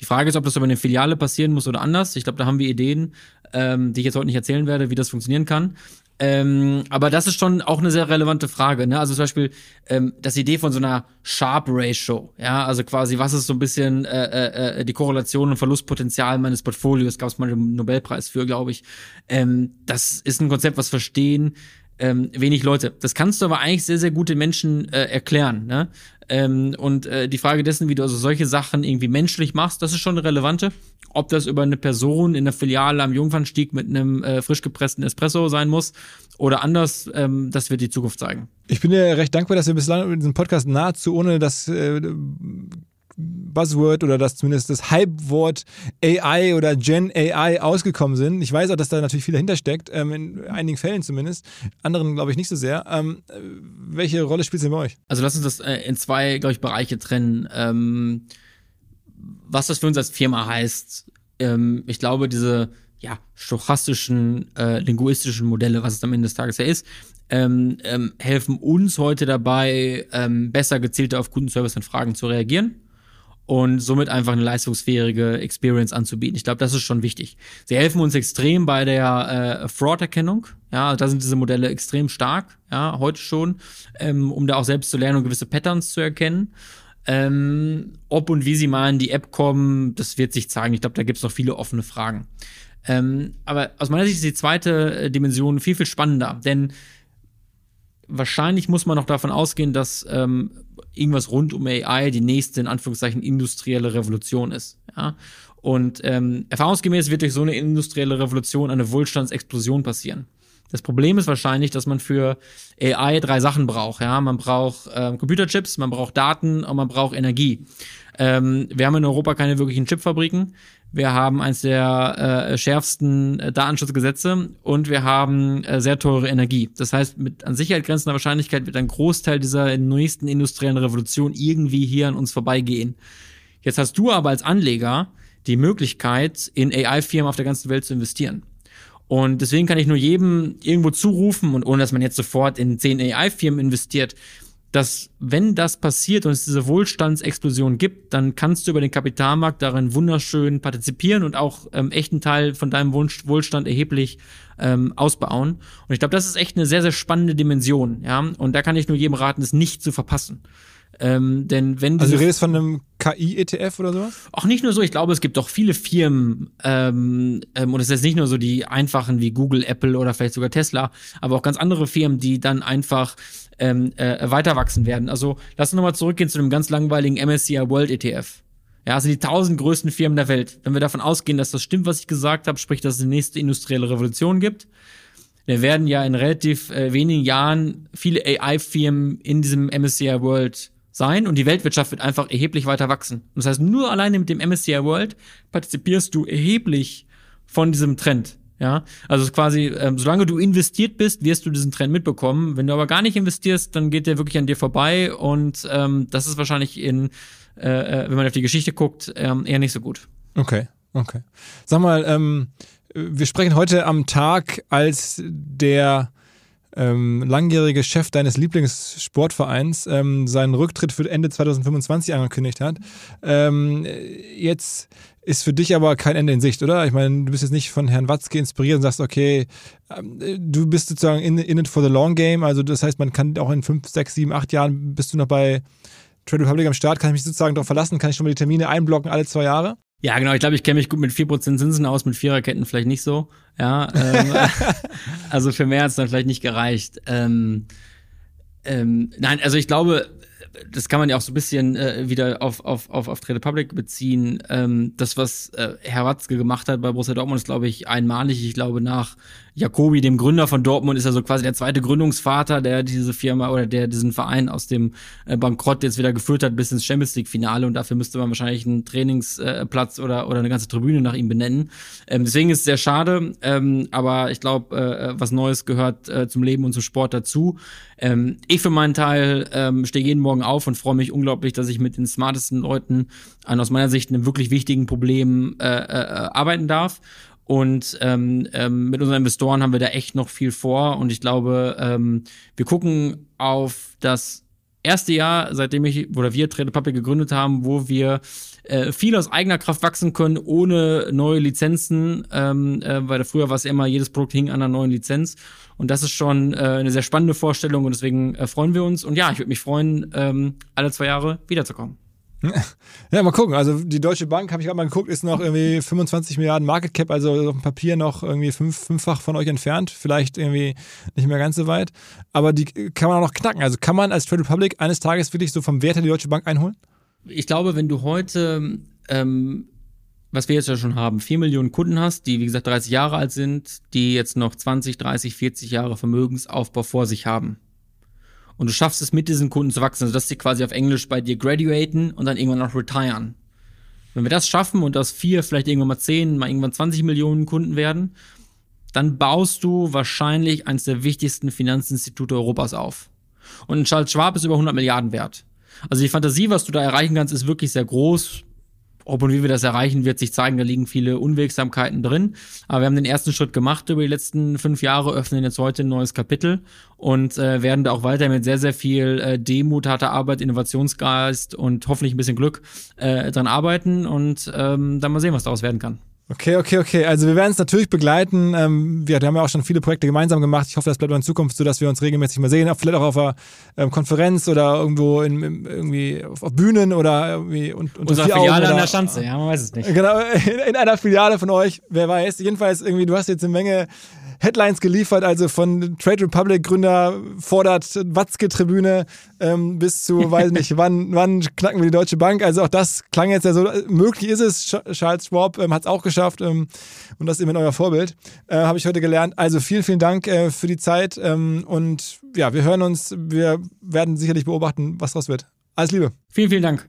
Die Frage ist, ob das über eine Filiale passieren muss oder anders. Ich glaube, da haben wir Ideen, ähm, die ich jetzt heute nicht erzählen werde, wie das funktionieren kann. Ähm, aber das ist schon auch eine sehr relevante Frage. Ne? Also zum Beispiel ähm, das Idee von so einer Sharp Ratio. Ja, also quasi, was ist so ein bisschen äh, äh, äh die Korrelation und Verlustpotenzial meines Portfolios? Gab es mal einen Nobelpreis für, glaube ich. Ähm, das ist ein Konzept, was verstehen ähm, wenig Leute. Das kannst du aber eigentlich sehr, sehr gut den Menschen äh, erklären. Ne? Ähm, und äh, die Frage dessen, wie du also solche Sachen irgendwie menschlich machst, das ist schon eine relevante. Ob das über eine Person in der Filiale am Jungfernstieg mit einem äh, frisch gepressten Espresso sein muss oder anders, ähm, das wird die Zukunft zeigen. Ich bin dir recht dankbar, dass wir bislang in diesem Podcast nahezu ohne das äh, Buzzword oder das zumindest das Hype-Wort AI oder Gen AI ausgekommen sind. Ich weiß auch, dass da natürlich viel dahinter steckt, ähm, in einigen Fällen zumindest. Anderen glaube ich nicht so sehr. Ähm, welche Rolle spielt es denn bei euch? Also lass uns das äh, in zwei, glaube ich, Bereiche trennen. Ähm, was das für uns als Firma heißt. Ähm, ich glaube, diese ja, stochastischen, äh, linguistischen Modelle, was es am Ende des Tages ja ist, ähm, ähm, helfen uns heute dabei, besser gezielter auf Kundenservice und Fragen zu reagieren und somit einfach eine leistungsfähige Experience anzubieten. Ich glaube, das ist schon wichtig. Sie helfen uns extrem bei der äh, Fraud-Erkennung. Ja, da sind diese Modelle extrem stark, ja, heute schon, ähm, um da auch selbst zu lernen und gewisse Patterns zu erkennen. Ähm, ob und wie sie mal in die App kommen, das wird sich zeigen. Ich glaube, da gibt es noch viele offene Fragen. Ähm, aber aus meiner Sicht ist die zweite äh, Dimension viel, viel spannender, denn wahrscheinlich muss man noch davon ausgehen, dass ähm, irgendwas rund um AI die nächste, in Anführungszeichen, industrielle Revolution ist. Ja? Und ähm, erfahrungsgemäß wird durch so eine industrielle Revolution eine Wohlstandsexplosion passieren. Das Problem ist wahrscheinlich, dass man für AI drei Sachen braucht. Ja, man braucht ähm, Computerchips, man braucht Daten und man braucht Energie. Ähm, wir haben in Europa keine wirklichen Chipfabriken. Wir haben eines der äh, schärfsten äh, Datenschutzgesetze und wir haben äh, sehr teure Energie. Das heißt, mit an Sicherheit grenzender Wahrscheinlichkeit wird ein Großteil dieser nächsten industriellen Revolution irgendwie hier an uns vorbeigehen. Jetzt hast du aber als Anleger die Möglichkeit, in AI-Firmen auf der ganzen Welt zu investieren. Und deswegen kann ich nur jedem irgendwo zurufen und ohne dass man jetzt sofort in zehn AI-Firmen investiert, dass wenn das passiert und es diese Wohlstandsexplosion gibt, dann kannst du über den Kapitalmarkt darin wunderschön partizipieren und auch ähm, echten Teil von deinem Wohlstand erheblich ähm, ausbauen. Und ich glaube, das ist echt eine sehr, sehr spannende Dimension. Ja, und da kann ich nur jedem raten, es nicht zu verpassen. Ähm, denn wenn also du redest von einem KI-ETF oder sowas? Auch nicht nur so. Ich glaube, es gibt auch viele Firmen ähm, ähm, und es ist nicht nur so die einfachen wie Google, Apple oder vielleicht sogar Tesla, aber auch ganz andere Firmen, die dann einfach ähm, äh, weiter wachsen werden. Also lass uns nochmal zurückgehen zu einem ganz langweiligen MSCI World ETF. Ja, also die tausend größten Firmen der Welt. Wenn wir davon ausgehen, dass das stimmt, was ich gesagt habe, sprich, dass es die nächste industrielle Revolution gibt, dann werden ja in relativ äh, wenigen Jahren viele AI-Firmen in diesem MSCI World sein und die Weltwirtschaft wird einfach erheblich weiter wachsen. Und das heißt, nur alleine mit dem MSCI World partizipierst du erheblich von diesem Trend. Ja, also quasi, ähm, solange du investiert bist, wirst du diesen Trend mitbekommen. Wenn du aber gar nicht investierst, dann geht der wirklich an dir vorbei und ähm, das ist wahrscheinlich in, äh, äh wenn man auf die Geschichte guckt, ähm, eher nicht so gut. Okay, okay. Sag mal, ähm, wir sprechen heute am Tag, als der ähm, langjährige Chef deines Lieblingssportvereins ähm, seinen Rücktritt für Ende 2025 angekündigt hat. Ähm, jetzt ist für dich aber kein Ende in Sicht, oder? Ich meine, du bist jetzt nicht von Herrn Watzke inspiriert und sagst, okay, ähm, du bist sozusagen in, in it for the long game. Also das heißt, man kann auch in fünf, sechs, sieben, acht Jahren bist du noch bei Trade Republic am Start, kann ich mich sozusagen darauf verlassen, kann ich schon mal die Termine einblocken alle zwei Jahre? Ja, genau. Ich glaube, ich kenne mich gut mit 4% Zinsen aus, mit Viererketten vielleicht nicht so. Ja, ähm, also für mehr hat es dann vielleicht nicht gereicht. Ähm, ähm, nein, also ich glaube, das kann man ja auch so ein bisschen äh, wieder auf, auf, auf, auf Trade Public beziehen. Ähm, das, was äh, Herr Watzke gemacht hat bei Borussia Dortmund, ist, glaube ich, einmalig. Ich glaube, nach Jacobi, dem Gründer von Dortmund, ist er so quasi der zweite Gründungsvater, der diese Firma oder der diesen Verein aus dem äh, Bankrott jetzt wieder geführt hat bis ins Champions League Finale und dafür müsste man wahrscheinlich einen Trainingsplatz oder, oder eine ganze Tribüne nach ihm benennen. Ähm, deswegen ist es sehr schade, ähm, aber ich glaube, äh, was Neues gehört äh, zum Leben und zum Sport dazu. Ähm, ich für meinen Teil ähm, stehe jeden Morgen auf und freue mich unglaublich, dass ich mit den smartesten Leuten an aus meiner Sicht einem wirklich wichtigen Problem äh, äh, arbeiten darf. Und ähm, ähm, mit unseren Investoren haben wir da echt noch viel vor. Und ich glaube, ähm, wir gucken auf das erste Jahr, seitdem ich oder wir Trade Public gegründet haben, wo wir äh, viel aus eigener Kraft wachsen können, ohne neue Lizenzen, ähm, äh, weil früher war es immer, jedes Produkt hing an einer neuen Lizenz. Und das ist schon äh, eine sehr spannende Vorstellung und deswegen äh, freuen wir uns. Und ja, ich würde mich freuen, ähm, alle zwei Jahre wiederzukommen. Ja, mal gucken. Also die Deutsche Bank, habe ich gerade mal geguckt, ist noch irgendwie 25 Milliarden Market Cap, also auf dem Papier noch irgendwie fünf, fünffach von euch entfernt. Vielleicht irgendwie nicht mehr ganz so weit. Aber die kann man auch noch knacken. Also kann man als Trade Republic eines Tages wirklich so vom Wert her die Deutsche Bank einholen? Ich glaube, wenn du heute, ähm, was wir jetzt ja schon haben, 4 Millionen Kunden hast, die wie gesagt 30 Jahre alt sind, die jetzt noch 20, 30, 40 Jahre Vermögensaufbau vor sich haben und du schaffst es mit diesen Kunden zu wachsen, also dass sie quasi auf Englisch bei dir graduaten und dann irgendwann noch retiren. Wenn wir das schaffen und das vier, vielleicht irgendwann mal zehn, mal irgendwann 20 Millionen Kunden werden, dann baust du wahrscheinlich eines der wichtigsten Finanzinstitute Europas auf. Und Charles Schwab ist über 100 Milliarden wert. Also die Fantasie, was du da erreichen kannst, ist wirklich sehr groß. Ob und wie wir das erreichen, wird sich zeigen. Da liegen viele Unwegsamkeiten drin. Aber wir haben den ersten Schritt gemacht über die letzten fünf Jahre, öffnen jetzt heute ein neues Kapitel und äh, werden da auch weiter mit sehr, sehr viel äh, Demut, harter Arbeit, Innovationsgeist und hoffentlich ein bisschen Glück äh, dran arbeiten und ähm, dann mal sehen, was daraus werden kann. Okay, okay, okay. Also wir werden es natürlich begleiten. Ähm, wir haben ja auch schon viele Projekte gemeinsam gemacht. Ich hoffe, das bleibt auch in Zukunft so, dass wir uns regelmäßig mal sehen. Vielleicht auch auf einer ähm, Konferenz oder irgendwo in, in, irgendwie auf, Bühnen oder irgendwie und, unter Unsere Filiale an der Schanze, ja, man weiß es nicht. Genau, in, in einer Filiale von euch, wer weiß. Jedenfalls irgendwie, du hast jetzt eine Menge Headlines geliefert, also von Trade Republic Gründer fordert Watzke-Tribüne ähm, bis zu, weiß nicht, wann, wann knacken wir die Deutsche Bank. Also auch das klang jetzt ja so, möglich ist es. Charles Schwab ähm, hat es auch geschafft ähm, und das ist eben euer Vorbild, äh, habe ich heute gelernt. Also vielen, vielen Dank äh, für die Zeit ähm, und ja, wir hören uns, wir werden sicherlich beobachten, was daraus wird. Alles Liebe. Vielen, vielen Dank.